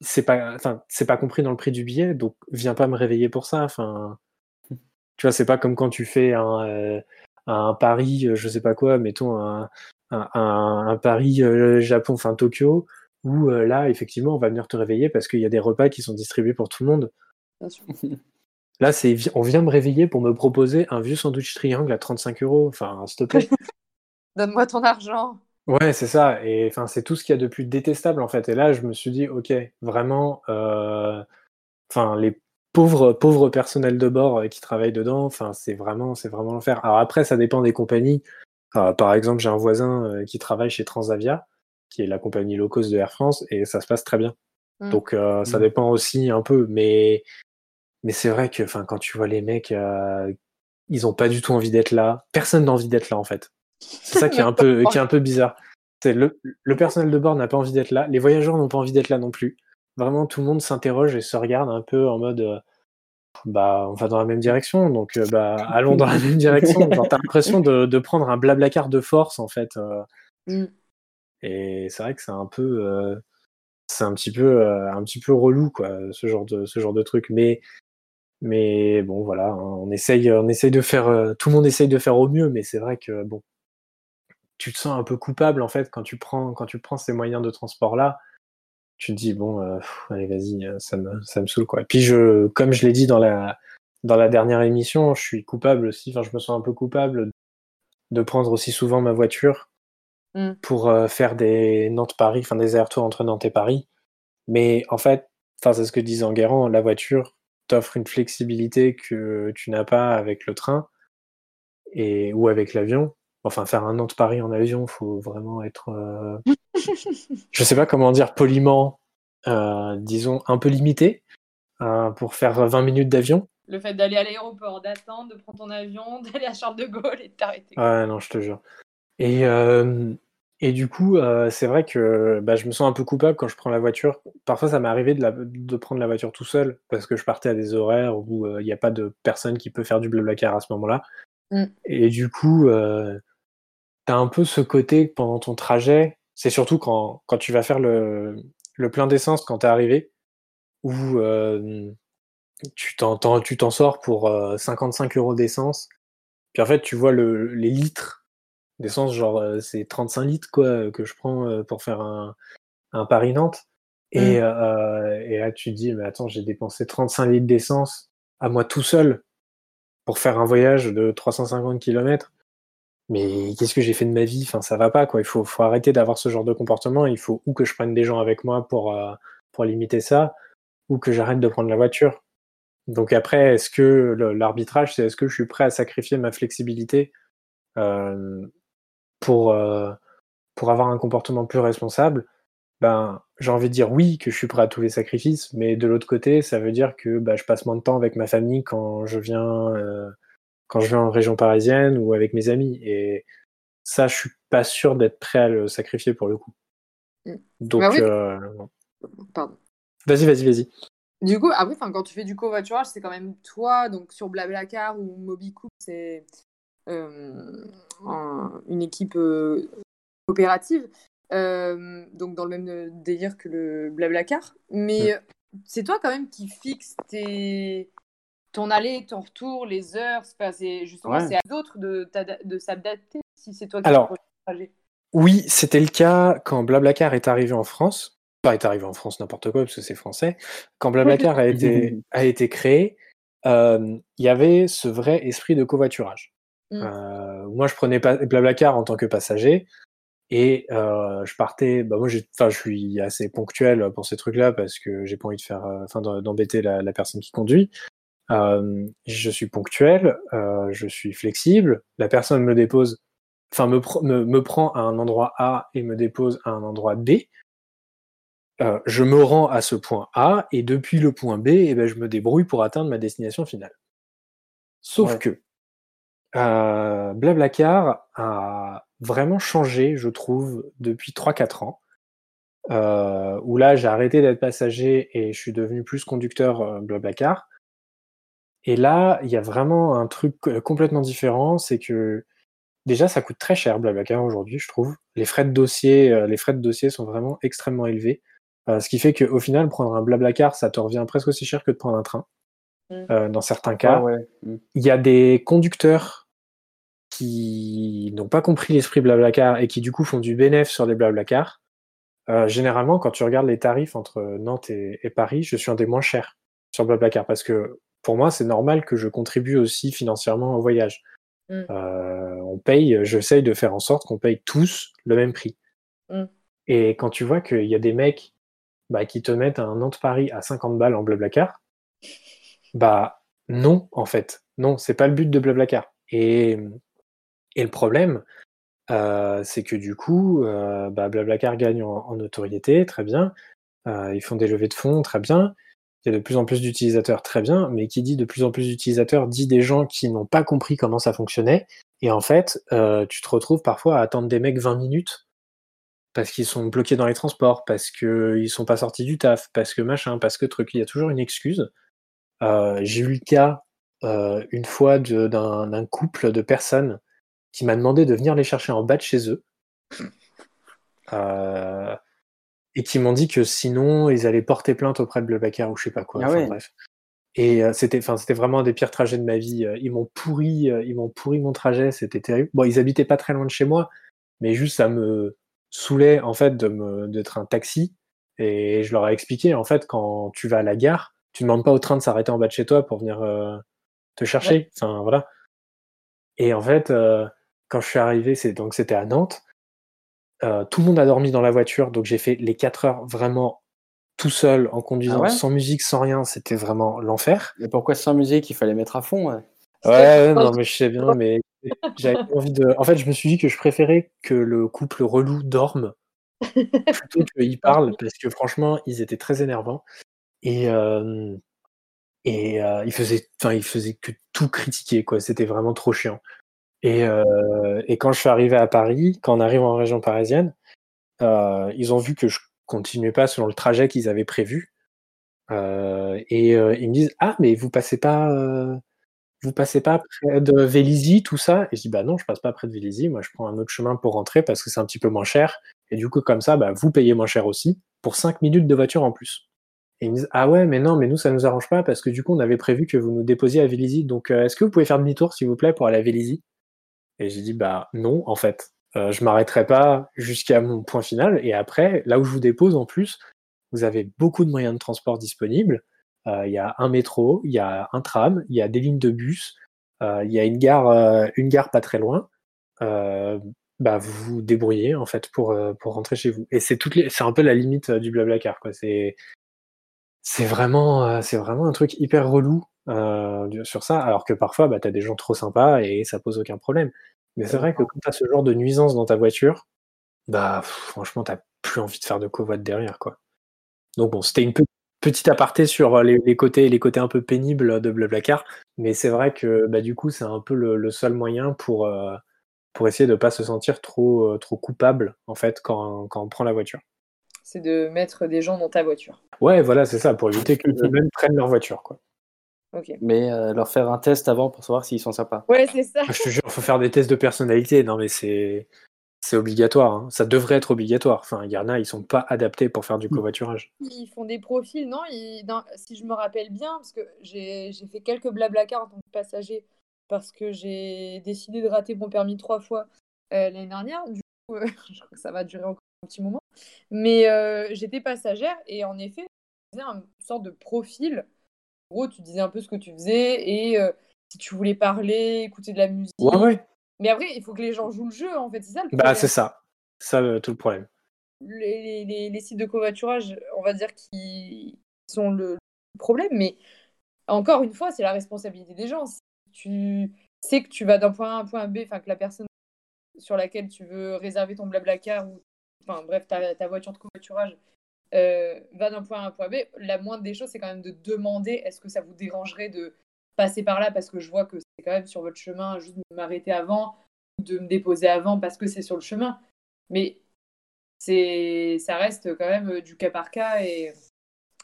c'est pas, enfin, c'est pas compris dans le prix du billet, donc viens pas me réveiller pour ça. Enfin, Tu vois, c'est pas comme quand tu fais un, euh, un Paris, je sais pas quoi, mettons un, un, un Paris Japon, enfin Tokyo, où là, effectivement, on va venir te réveiller parce qu'il y a des repas qui sont distribués pour tout le monde. Bien sûr. Là, c'est on vient me réveiller pour me proposer un vieux sandwich triangle à 35 euros. Enfin, s'il te plaît. Donne-moi ton argent. Ouais, c'est ça. Et enfin, c'est tout ce qu'il y a de plus détestable en fait. Et là, je me suis dit, ok, vraiment, euh, enfin, les pauvres pauvres personnels de bord euh, qui travaillent dedans, enfin, c'est vraiment, c'est vraiment l'enfer. Alors après, ça dépend des compagnies. Euh, par exemple, j'ai un voisin qui travaille chez Transavia, qui est la compagnie low cost de Air France, et ça se passe très bien. Mm. Donc ça Mm. dépend aussi un peu, mais mais c'est vrai que, enfin, quand tu vois les mecs, euh, ils ont pas du tout envie d'être là. Personne n'a envie d'être là en fait. C'est ça qui est un peu, qui est un peu bizarre. C'est le, le personnel de bord n'a pas envie d'être là, les voyageurs n'ont pas envie d'être là non plus. Vraiment, tout le monde s'interroge et se regarde un peu en mode, euh, bah, on va dans la même direction, donc euh, bah, allons dans la même direction. Genre, t'as l'impression de, de prendre un blablacar de force en fait. euh, Mm. et c'est vrai que c'est un peu, euh, c'est un petit peu, un petit peu relou quoi, ce genre de, ce genre de truc. Mais, mais bon voilà, hein, on essaye, on essaye de faire, tout le monde essaye de faire au mieux, mais c'est vrai que bon, tu te sens un peu coupable en fait quand tu prends, quand tu prends ces moyens de transport là. Tu te dis bon, euh, pff, allez vas-y, euh, ça me, ça me saoule quoi. Et puis je, comme je l'ai dit dans la, dans la dernière émission, je suis coupable aussi. Enfin, je me sens un peu coupable de prendre aussi souvent ma voiture Mm. pour euh, faire des Nantes-Paris, enfin des allers-retours entre Nantes et Paris. Mais en fait, enfin c'est ce que disait Enguerrand, la voiture t'offre une flexibilité que tu n'as pas avec le train et ou avec l'avion. Enfin, faire un Nantes-Paris en avion, faut vraiment être, euh, je sais pas comment dire, poliment, euh, disons un peu limité euh, pour faire 20 minutes d'avion. Le fait d'aller à l'aéroport, d'attendre, de prendre ton avion, d'aller à Charles de Gaulle et de t'arrêter. Ouais, non, je te jure. Et, euh, et du coup, euh, c'est vrai que bah, je me sens un peu coupable quand je prends la voiture. Parfois, ça m'est arrivé de, la- de prendre la voiture tout seul parce que je partais à des horaires où euh, il n'y a pas de personne qui peut faire du blablacar à ce moment-là. Mm. Et du coup, euh, tu as un peu ce côté pendant ton trajet. C'est surtout quand, quand tu vas faire le, le plein d'essence quand tu es arrivé, où euh, tu t'en t'en- tu t'en sors pour euh, 55 euros d'essence. Puis en fait, tu vois le, les litres d'essence, genre euh, c'est 35 litres quoi que je prends euh, pour faire un, un Paris-Nantes. Et, euh, et là, tu te dis, mais attends, j'ai dépensé 35 litres d'essence à moi tout seul pour faire un voyage de 350 km. Mais qu'est-ce que j'ai fait de ma vie? Enfin, ça va pas, quoi. Il faut, arrêter d'avoir ce genre de comportement. Il faut ou que je prenne des gens avec moi pour, euh, pour limiter ça, ou que j'arrête de prendre la voiture. Donc après, est-ce que l'arbitrage, c'est est-ce que je suis prêt à sacrifier ma flexibilité euh, pour, euh, pour avoir un comportement plus responsable? Ben, j'ai envie de dire oui, que je suis prêt à tous les sacrifices, mais de l'autre côté, ça veut dire que bah, je passe moins de temps avec ma famille quand je viens, quand je viens en région parisienne ou avec mes amis. Et ça, je suis pas sûr d'être prêt à le sacrifier pour le coup. Mm. Donc, Bah oui. euh, Pardon. vas-y, vas-y, vas-y. Du coup, après, enfin, quand tu fais du covoiturage, c'est quand même toi, donc sur Blablacar ou Mobicoop, c'est euh, un- une équipe euh, coopérative, euh, donc dans le même délire que le Blablacar. Mais euh, c'est toi quand même qui fixe tes... ton aller, ton retour, les heures. C'est pas- c'est justement Ouais. c'est à d'autres de, s'adapter si c'est toi qui Alors, le. Oui, c'était le cas quand Blablacar est arrivé en France. Pas est arrivé en France n'importe quoi parce que c'est français. Quand Blablacar a été, a été créé, euh, il y avait ce vrai esprit de covoiturage. Mm. Euh, moi, je prenais pas Blablacar en tant que passager et euh, je partais. Bah moi, enfin, je suis assez ponctuel pour ces trucs-là parce que j'ai pas envie de faire, enfin, d'embêter la, la personne qui conduit. Euh, je suis ponctuel, euh, je suis flexible. La personne me dépose enfin me, pr- me, me prend à un endroit A et me dépose à un endroit B, euh, je me rends à ce point A et depuis le point B, eh ben, je me débrouille pour atteindre ma destination finale. Sauf Ouais. que euh, Blablacar a vraiment changé, je trouve, depuis 3-4 ans. Euh, où là, j'ai arrêté d'être passager et je suis devenu plus conducteur euh, Blablacar. Et là, il y a vraiment un truc euh, complètement différent, c'est que déjà, ça coûte très cher Blablacar aujourd'hui, je trouve. Les frais de dossier, euh, les frais de dossier sont vraiment extrêmement élevés, Euh, ce qui fait qu'au final, prendre un Blablacar, ça te revient presque aussi cher que de prendre un train. mm. dans certains cas. Mm. Il y a des conducteurs qui n'ont pas compris l'esprit Blablacar et qui du coup font du bénéfice sur les Blablacar. généralement, quand tu regardes les tarifs entre Nantes et, et Paris, je suis un des moins chers sur Blablacar parce que pour moi, c'est normal que je contribue aussi financièrement au voyage. Mm. Euh, on paye, j'essaye de faire en sorte qu'on paye tous le même prix. Mm. Et quand tu vois qu'il y a des mecs bah, qui te mettent un Nantes-Paris à 50 balles en Blablacar, bah non, en fait. Non, c'est pas le but de Blablacar. Et, et le problème, euh, c'est que du coup, euh, bah, Blablacar gagne en, en, notoriété, très bien. Euh, ils font des levées de fonds, très bien il y a de plus en plus d'utilisateurs, très bien, mais qui dit de plus en plus d'utilisateurs dit des gens qui n'ont pas compris comment ça fonctionnait. Et en fait, euh, tu te retrouves parfois à attendre des mecs 20 minutes parce qu'ils sont bloqués dans les transports, parce qu'ils sont pas sortis du taf, parce que machin, parce que truc. Il y a toujours une excuse. Euh, j'ai eu le cas euh, une fois d'un couple de personnes qui m'a demandé de venir les chercher en bas de chez eux. Euh, et qui m'ont dit que sinon ils allaient porter plainte auprès de Blablacar ou je sais pas quoi. Ah bref. Et euh, c'était, enfin, c'était vraiment un des pires trajets de ma vie. Euh, ils m'ont pourri, euh, ils m'ont pourri mon trajet. C'était terrible. Bon, ils habitaient pas très loin de chez moi, mais juste ça me saoulait en fait de me d'être un taxi. Et je leur ai expliqué en fait quand tu vas à la gare, tu demandes pas au train de s'arrêter en bas de chez toi pour venir te chercher. Enfin voilà. Et en fait, quand je suis arrivé, c'est donc c'était à Nantes. Euh, tout le monde a dormi dans la voiture, donc j'ai fait les 4 heures vraiment tout seul en conduisant, ah sans musique, sans rien. C'était vraiment l'enfer. Mais pourquoi sans musique? Il fallait mettre à fond. Ouais, ouais non, mais je sais bien, mais j'avais envie de. En fait, je me suis dit que je préférais que le couple relou dorme plutôt qu'ils parlent, parce que franchement, ils étaient très énervants. Et, euh, et euh, ils, faisaient, ils faisaient que tout critiquer, quoi. C'était vraiment trop chiant. Et, euh, et, quand je suis arrivé à Paris, quand on arrive en région parisienne, euh, ils ont vu que je continuais pas selon le trajet qu'ils avaient prévu. Euh, et euh, ils me disent Ah, mais vous passez pas, euh, vous passez pas près de Vélizy, tout ça? Et je dis Bah non, je passe pas près de Vélizy. Moi, je prends un autre chemin pour rentrer parce que c'est un petit peu moins cher. Et du coup, comme ça, bah, vous payez moins cher aussi pour 5 minutes de voiture en plus. Et ils me disent Ah ouais, mais non, mais nous, ça nous arrange pas parce que du coup, on avait prévu que vous nous déposiez à Vélizy. Donc, est-ce que vous pouvez faire demi-tour, s'il vous plaît, pour aller à Vélizy? Et j'ai dit, bah non, en fait, euh, je m'arrêterai pas jusqu'à mon point final. Et après, là où je vous dépose, en plus, vous avez beaucoup de moyens de transport disponibles. Euh, il y a un métro, il y a un tram, il y a des lignes de bus, euh, il y a une gare, une gare pas très loin. bah, vous vous débrouillez en fait pour, pour rentrer chez vous. Et c'est toutes les, c'est un peu la limite du blablacar quoi. C'est c'est vraiment, c'est vraiment un truc hyper relou euh, sur ça, alors que parfois, bah, tu as des gens trop sympas et ça pose aucun problème. Mais c'est vrai que quand tu as ce genre de nuisance dans ta voiture, bah franchement, tu plus envie de faire de covoite derrière. quoi. Donc bon, c'était une petite aparté sur les, côtés, les côtés un peu pénibles de Blablacar, mais c'est vrai que bah, du coup, c'est un peu le, seul moyen pour, euh, pour essayer de pas se sentir trop, euh, trop coupable en fait quand, quand on prend la voiture. C'est de mettre des gens dans ta voiture. Ouais, voilà, c'est ça, pour éviter que les mêmes prennent leur voiture. quoi. Mais euh, leur faire un test avant pour savoir s'ils sont sympas. Ouais, c'est ça. Je te jure, il faut faire des tests de personnalité. Non, mais c'est c'est obligatoire. Hein. Ça devrait être obligatoire. Enfin, il y en a, ils sont pas adaptés pour faire du covoiturage. Ils font des profils, non, Si je me rappelle bien, parce que j'ai fait quelques blablacar en tant que passager, parce que j'ai décidé de rater mon permis trois fois euh, l'année dernière. Du coup, euh, je crois que ça va durer encore un petit moment. Mais j'étais passagère et en effet, faisait une sorte de profil en gros, tu disais un peu ce que tu faisais et euh, si tu voulais parler, écouter de la musique. Ouais, ouais. Mais après, il faut que les gens jouent le jeu, en fait, c'est ça le bah, problème. Bah, c'est ça. Ça, tout le problème. Les, les, les, sites de covoiturage, on va dire, qui sont le problème, mais encore une fois, c'est la responsabilité des gens. Si tu sais que tu vas d'un point A à un point B, enfin, que la personne sur laquelle tu veux réserver ton blablacar ou, enfin, bref, ta, ta voiture de covoiturage euh, va d'un point A à un point B, la moindre des choses, c'est quand même de demander est-ce que ça vous dérangerait de passer par là? Parce que je vois que c'est quand même sur votre chemin, juste de m'arrêter avant, de me déposer avant parce que c'est sur le chemin. Mais c'est, ça reste quand même euh, du cas par cas et,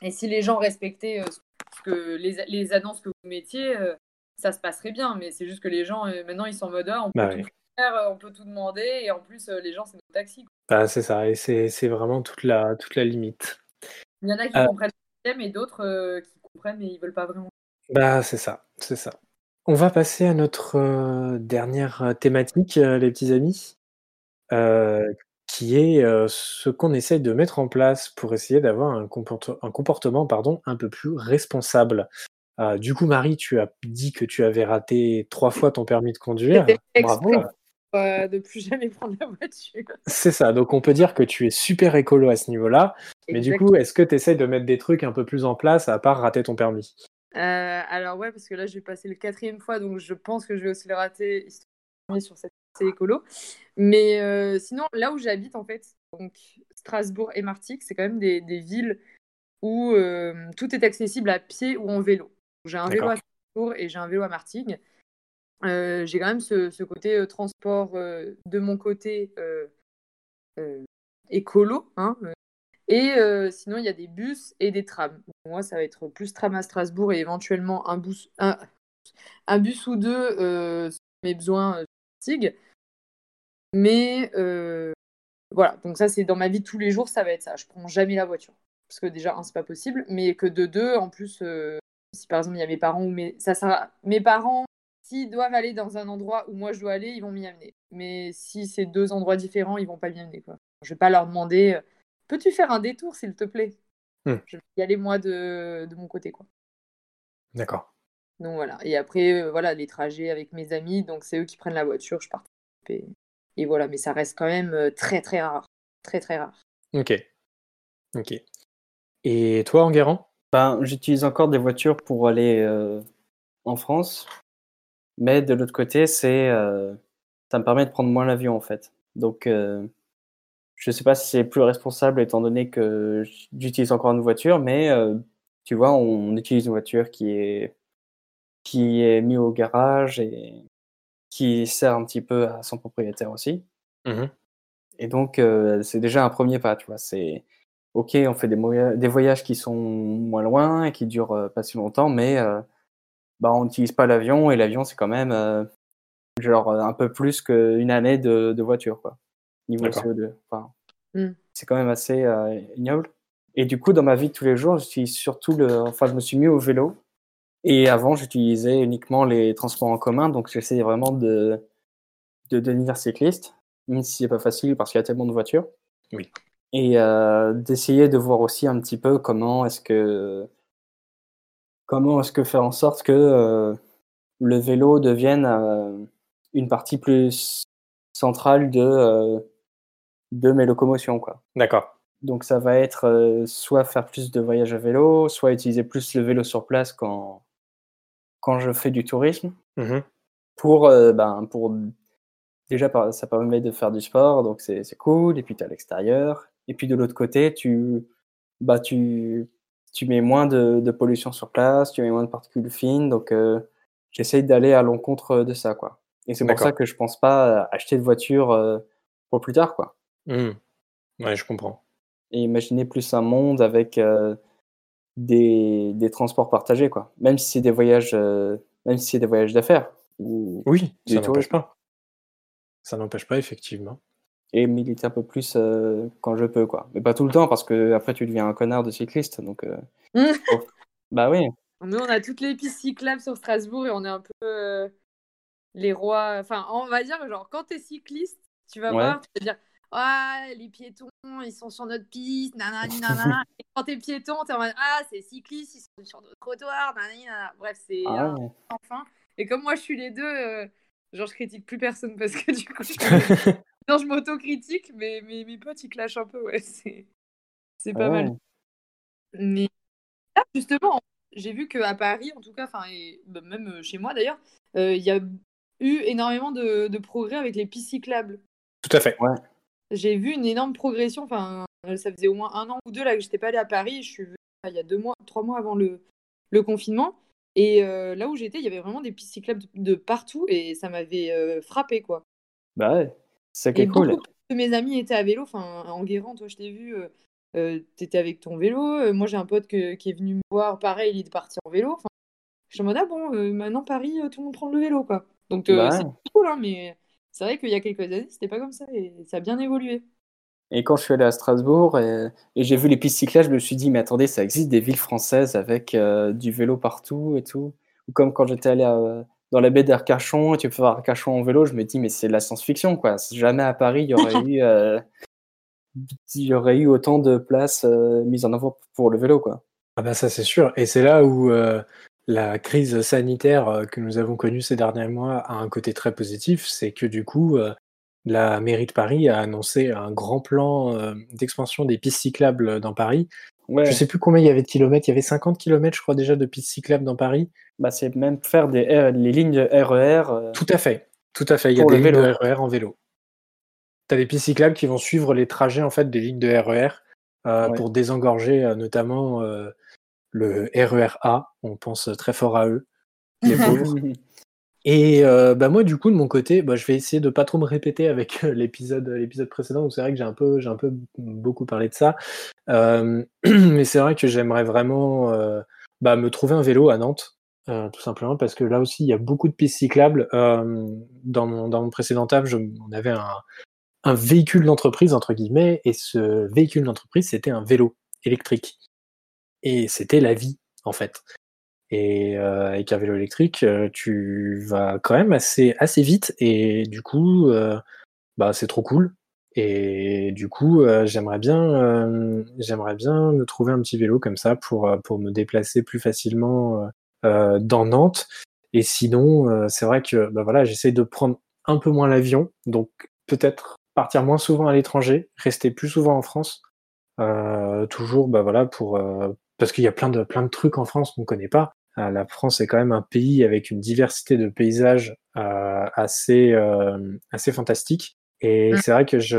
et si les gens respectaient euh, ce que les, les, annonces que vous mettiez, ça se passerait bien. Mais c'est juste que les gens, maintenant, ils sont en mode ah, on peut bah tout faire, on peut tout demander et en plus, les gens, c'est nos taxis. Bah, c'est ça, et c'est vraiment toute la, toute la limite. Il y en a qui euh comprennent le système et d'autres euh, qui comprennent mais ils veulent pas vraiment. Bah, c'est ça, c'est ça. On va passer à notre, dernière thématique, les petits amis, qui est, ce qu'on essaye de mettre en place pour essayer d'avoir un comporte un comportement, pardon, un peu plus responsable. Du coup, Marie, tu as dit que tu avais raté 3 fois ton permis de conduire. Bravo, heu, de plus jamais prendre la voiture. C'est ça, donc on peut dire que tu es super écolo à ce niveau-là. Mais du coup, est-ce que tu essayes de mettre des trucs un peu plus en place à part rater ton permis? Heu, alors ouais, parce que là, je vais passer le 4e fois, donc je pense que je vais aussi le rater, histoire sur cette c'est écolo. Mais heu, sinon, là où j'habite, en fait, donc Strasbourg et Martigues, c'est quand même des des villes où, tout est accessible à pied ou en vélo. J'ai un vélo à Strasbourg et j'ai un vélo à Martigues. Heu, j'ai quand même ce côté, heu, transport, heu, de mon côté, écolo, hein, et sinon il y a des bus et des trams. Moi, ça va être plus tram à Strasbourg et éventuellement un bus un un bus ou 2, heu, selon mes besoins, Martigues. Mais voilà, donc ça, c'est dans ma vie tous les jours, ça va être ça. Je prends jamais la voiture. Parce que déjà, 1, c'est pas possible, mais que de 2, en plus, si par exemple, il y a mes parents ou mes ça à mes parents, s'ils doivent aller dans un endroit où moi je dois aller, ils vont m'y amener. Mais si c'est 2 endroits différents, ils vont pas m'y amener, quoi. Je vais pas leur demander, heu: «Peux-tu faire un détour, s'il te plaît?» Mmh. Je vais y aller moi de de mon côté, quoi. D'accord. Donc voilà et après, heu, voilà, les trajets avec mes amis, donc c'est eux qui prennent la voiture, je participe et et voilà, mais ça reste quand même, heu, très, très rare. Très, très rare. OK. OK. Et toi, Enguerrand? Ben, j'utilise encore des voitures pour aller, en France. Mais de l'autre côté, c'est, heu, ça me permet de prendre moins l'avion, en fait. Donc heu, je sais pas si c'est plus responsable étant donné que j'utilise encore une voiture, mais heu, tu vois, on utilise une voiture qui est qui est mis au garage et qui sert un petit peu à son propriétaire aussi. Mmh mh. Et donc c'est déjà un 1er pas, tu vois? C'est OK, on fait des voyages qui sont moins loin et qui durent, pas si longtemps, mais bah, on n'utilise pas l'avion et l'avion, c'est quand même, heu, genre, heu, un peu plus qu'une année de de voiture, quoi, niveau D'accord. CO2. Enfin, Mmh. c'est quand même assez, heu, ignoble. Et du coup, dans ma vie de tous les jours, j'utilise surtout le enfin, je me suis mis au vélo et avant, j'utilisais uniquement les transports en commun, donc j'essayais vraiment de de devenir cycliste, même si c'est pas facile parce qu'il y a tellement de voitures. Oui. Et d'essayer de voir aussi un petit peu comment est-ce que comment est-ce que faire en sorte que, heu, le vélo devienne, heu, une partie plus centrale de, heu, de mes locomotions, quoi. D'accord. Donc ça va être, soit faire plus de voyages à vélo, soit utiliser plus le vélo sur place quand quand je fais du tourisme Mmh mh. pour, ben, pour déjà ça permet de faire du sport, donc c'est c'est cool et puis tu à l'extérieur et puis de l'autre côté, tu bah, tu tu mets moins de de pollution sur place, tu mets moins de particules fines, donc heu, j'essaye d'aller à l'encontre de ça, quoi. Et c'est pour ça que je pense pas acheter de voiture, heu, pour plus tard, quoi. Mmh. Ouais, je comprends. Et imaginer plus un monde avec, heu, des des transports partagés, quoi. Même si c'est des voyages, même si c'est des voyages d'affaires ou Oui, ça n'empêche pas. Ça n'empêche pas, effectivement. Et militer un peu plus, heu, quand je peux, quoi. Mais pas tout le temps parce qu'après tu deviens un connard de cycliste, donc heu, faut bah, oui. Nous, on a toutes les pistes cyclables sur Strasbourg et on est un peu, heu, les rois enfin, on va dire, genre, quand tu es cycliste, tu vas Ouais. voir, tu vas dire: «Ah, les piétons, ils sont sur notre piste, nanani nanana» et quand tu es piéton, tu es en mode: «Ah, ces cyclistes, ils sont sur notre trottoir, nanani nanana». Bref, c'est Ah un ouais. sans fin et comme moi, je suis les 2, heu, genre, je critique plus personne parce que du coup, je non, je m'autocritique, mais mes potes, ils clashent un peu, ouais, c'est c'est Ah pas mal. ouais. Mais là, justement, j'ai vu qu'à Paris, en tout cas, enfin et bah, même, heu, chez moi d'ailleurs, heu, il y a eu énormément de de progrès avec les pistes cyclables. Tout à fait. Ouais. J'ai vu une énorme progression, enfin, ça faisait au moins 1 an ou 2 là que j'étais pas allée à Paris. Je suis venue il y a 2 mois, 3 mois avant le le confinement et heu, là où j'étais, il y avait vraiment des pistes cyclables de partout et ça m'avait, heu, frappée, quoi. Bah, ouais, c'est qui Et est cool. beaucoup de mes amis étaient à vélo, enfin, Enguerrand, toi, je t'ai vu, heu heu, tu étais avec ton vélo, heu, moi, j'ai un pote que qui est venu me voir, pareil, il est parti en vélo, enfin, j'étais en mode: «Ah bon, maintenant Paris, tout le monde prend le vélo, quoi». Donc Bah, c'est cool, hein, mais c'est vrai qu'il y a quelques années, c'était pas comme ça et ça a bien évolué. Et quand je suis allé à Strasbourg et, j'ai vu les pistes cyclables, je me suis dit, mais attendez, ça existe des villes françaises avec euh, du vélo partout et tout. Ou comme quand j'étais allé dans la baie d'Arcachon tu peux faire Arcachon en vélo, je me dis, mais c'est de la science-fiction, quoi. Jamais à Paris, il y aurait eu, euh, autant de places euh, mises en avant pour le vélo, quoi. Ah bah ça, c'est sûr. Et c'est là où la crise sanitaire que nous avons connue ces derniers mois a un côté très positif, c'est que du coup, la mairie de Paris a annoncé un grand plan euh, d'expansion des pistes cyclables dans Paris. Je sais plus combien il y avait de kilomètres. Il y avait 50 kilomètres, je crois, déjà de pistes cyclables dans Paris. Bah, c'est même faire des, les lignes de RER. E euh, tout à fait. Tout à fait. Il y a des lignes de RER e en vélo. Tu as des pistes cyclables qui vont suivre les trajets en fait, des lignes de RER e euh, pour désengorger notamment le RER A. On pense très fort à eux, les pauvres. Et euh, bah moi, du coup, de mon côté, bah, je vais essayer de pas trop me répéter avec euh, l'épisode, l'épisode précédent, où c'est vrai que j'ai un peu, j'ai un peu beaucoup parlé de ça. Euh, mais c'est vrai que j'aimerais vraiment bah, me trouver un vélo à Nantes, tout simplement parce que là aussi, il y a beaucoup de pistes cyclables. dans, mon, dans mon précédent table, je, on avait un, un véhicule d'entreprise entre guillemets, et ce véhicule d'entreprise, c'était un vélo électrique. Et c'était la vie, en fait. Et euh, avec un vélo électrique, euh, tu vas quand même assez, assez vite et du coup, euh, bah, c'est trop cool. Et du coup, j'aimerais bien, j'aimerais bien me trouver un petit vélo comme ça pour, pour me déplacer plus facilement dans Nantes. Et sinon, c'est vrai que bah voilà, j'essaie de prendre un peu moins l'avion, donc peut-être partir moins souvent à l'étranger, rester plus souvent en France. toujours, bah voilà, pour parce qu'il y a plein de plein de trucs en France qu'on connaît pas. Euh, la France est quand même un pays avec une diversité de paysages euh, assez, euh, assez fantastique. Et mm. c'est vrai que je,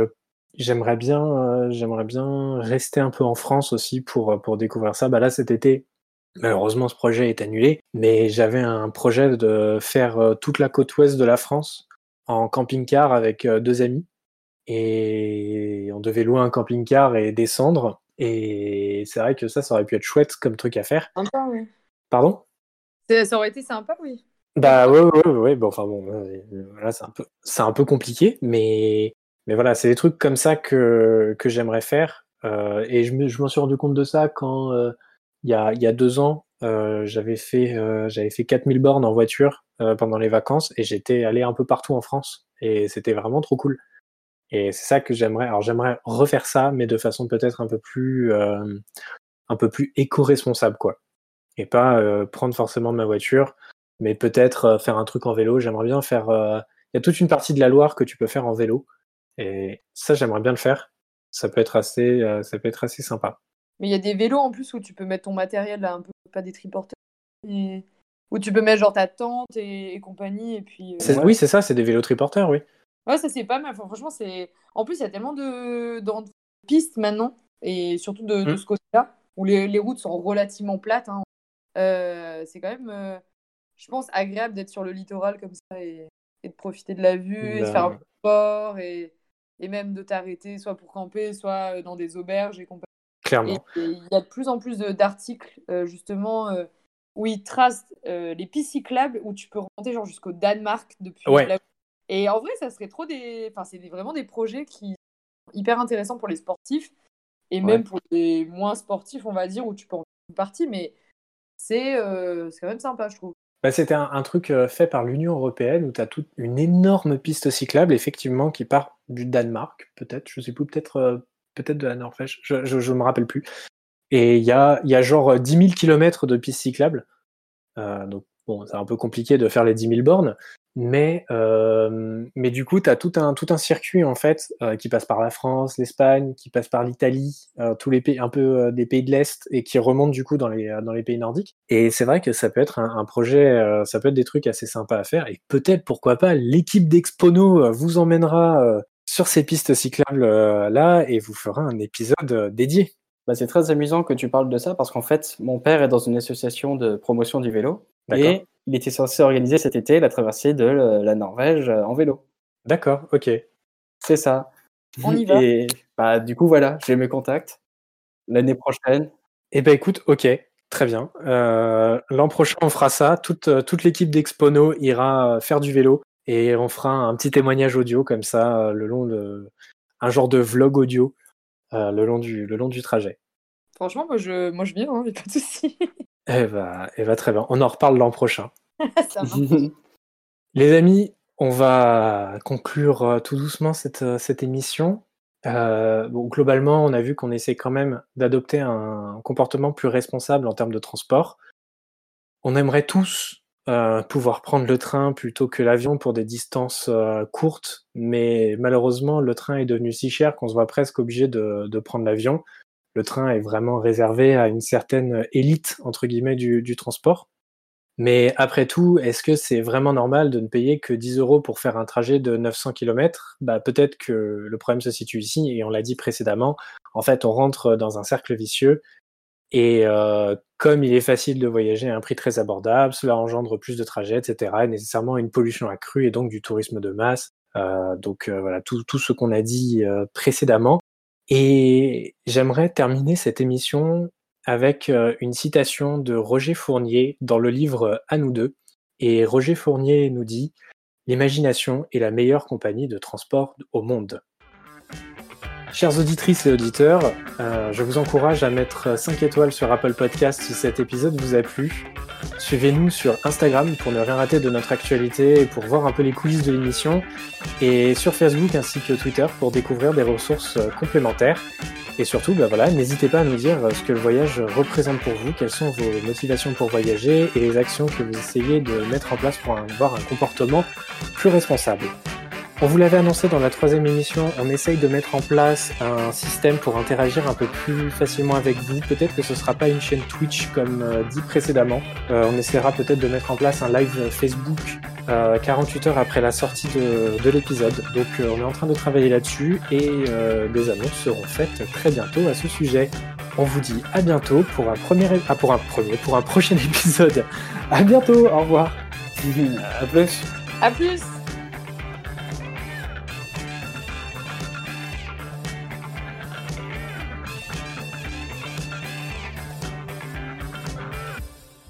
j'aimerais bien, j'aimerais bien rester un peu en France aussi pour, pour découvrir ça. Bah là, cet été, malheureusement, ce projet est annulé, mais j'avais un projet de faire toute la côte ouest de la France en camping-car avec deux amis. Et on devait louer un camping-car et descendre. Et c'est vrai que ça, ça aurait pu être chouette comme truc à faire. oui. Pardon? Ça aurait été sympa, oui. Bah ouais, ouais, ouais, Bon, enfin bon, voilà, c'est un peu, c'est un peu compliqué, mais, mais voilà, c'est des trucs comme ça que, que j'aimerais faire. Euh, et je, me, je m'en suis rendu compte de ça quand euh, il y, a, y a deux ans, euh, j'avais fait, j'avais fait 4000 bornes en voiture pendant les vacances et j'étais allé un peu partout en France et c'était vraiment trop cool. Et c'est ça que j'aimerais. Alors j'aimerais refaire ça, mais de façon peut-être un peu plus, un peu plus éco-responsable, quoi et pas euh, prendre forcément ma voiture, mais peut-être euh, faire un truc en vélo. J'aimerais bien faire. Euh, il y a toute une partie de la Loire que tu peux faire en vélo, et ça j'aimerais bien le faire. Ça peut être assez, ça peut être assez sympa. Mais il y a des vélos en plus où tu peux mettre ton matériel là, un peu pas des triporteurs, où tu peux mettre genre ta tente et, compagnie et puis. Oui, c'est ça, c'est des vélos triporteurs, oui. Ouais, ça c'est pas mal. franchement, c'est. En plus, il y a tellement de, pistes maintenant et surtout de, mmh. ce côté-là où les, routes sont relativement plates. Hein. Euh, c'est quand même, euh, je pense, agréable d'être sur le littoral comme ça et, de profiter de la vue, et de faire un peu de sport et, et même de t'arrêter soit pour camper, soit euh, dans des auberges et compagnie. Clairement. il y a de plus en plus d'articles justement où ils tracent les pistes cyclables où tu peux remonter genre jusqu'au Danemark depuis ouais. Et en vrai, ça serait trop des. Enfin, c'est vraiment des projets qui sont hyper intéressants pour les sportifs et même pour les moins sportifs, on va dire, où tu peux en faire une partie. Mais euh, c'est quand même sympa, je trouve. Bah, C'était un, truc euh, fait par l'Union européenne où tu as toute une énorme piste cyclable, effectivement, qui part du Danemark, peut-être, je sais plus, peut-être euh, peut-être de la Norvège, je ne me rappelle plus. Et il y a, y a genre 10 000 km de pistes cyclables. donc, bon, c'est un peu compliqué de faire les 10 000 bornes, mais, euh, mais du coup, tu as tout un, tout un circuit en fait euh, qui passe par la France, l'Espagne, qui passe par l'Italie, euh, tous les pays, un peu des pays de l'Est et qui remonte du coup dans les, dans les pays nordiques. Et c'est vrai que ça peut être un, projet, ça peut être des trucs assez sympas à faire. Et peut-être, pourquoi pas, l'équipe d'Expono vous emmènera sur ces pistes cyclables là et vous fera un épisode dédié. Bah, c'est très amusant que tu parles de ça parce qu'en fait, mon père est dans une association de promotion du vélo et il était censé organiser cet été la traversée de la Norvège euh, en vélo. D'accord, ok. C'est ça. On y va. Et bah, du coup, voilà, j'ai mes contacts. L'année prochaine. Eh ben écoute, ok, très bien. Euh, l'an prochain, on fera ça. Toute, euh, toute l'équipe d'Expono ira faire du vélo et on fera un petit témoignage audio comme ça le long de, un genre de vlog audio le, long du, le long du trajet. Franchement, moi je, moi, je viens, hein, pas de soucis. Eh bah, eh bah, très bien. On en reparle l'an prochain. Les amis, on va conclure tout doucement cette, cette émission. bon, globalement, on a vu qu'on essaie quand même d'adopter un comportement plus responsable en termes de transport. On aimerait tous euh, pouvoir prendre le train plutôt que l'avion pour des distances euh, courtes, mais malheureusement, le train est devenu si cher qu'on se voit presque obligé de, de prendre l'avion. Le train est vraiment réservé à une certaine élite, entre guillemets, du, du transport. Mais après tout, est-ce que c'est vraiment normal de ne payer que 10 euros pour faire un trajet de 900 km bah, Peut-être que le problème se situe ici, et on l'a dit précédemment. En fait, on rentre dans un cercle vicieux et euh, comme il est facile de voyager à un prix très abordable, cela engendre plus de trajets, etc. Et nécessairement une pollution accrue et donc du tourisme de masse. Euh, donc euh, voilà, tout, tout ce qu'on a dit précédemment. Et j'aimerais terminer cette émission avec une citation de Roger Fournier dans le livre À nous deux. Et Roger Fournier nous dit L'imagination est la meilleure compagnie de transport au monde. Chers auditrices et auditeurs, euh, je vous encourage à mettre 5 étoiles sur Apple Podcast si cet épisode vous a plu. Suivez-nous sur Instagram pour ne rien rater de notre actualité et pour voir un peu les coulisses de l'émission. Et sur Facebook ainsi que Twitter pour découvrir des ressources euh, complémentaires. Et surtout, bah voilà, n'hésitez pas à nous dire ce que le voyage représente pour vous, quelles sont vos motivations pour voyager et les actions que vous essayez de mettre en place pour avoir un comportement plus responsable. On vous l'avait annoncé dans la troisième émission, on essaye de mettre en place un système pour interagir un peu plus facilement avec vous. Peut-être que ce ne sera pas une chaîne Twitch comme euh, dit précédemment. Euh, on essaiera peut-être de mettre en place un live Facebook 48 euh, heures après la sortie de, l'épisode. Donc on est en train de travailler là-dessus et des annonces seront faites très bientôt à ce sujet. On vous dit à bientôt pour un premier, ah, pour un premier, pour un prochain épisode. À bientôt, au revoir. à plus. À plus.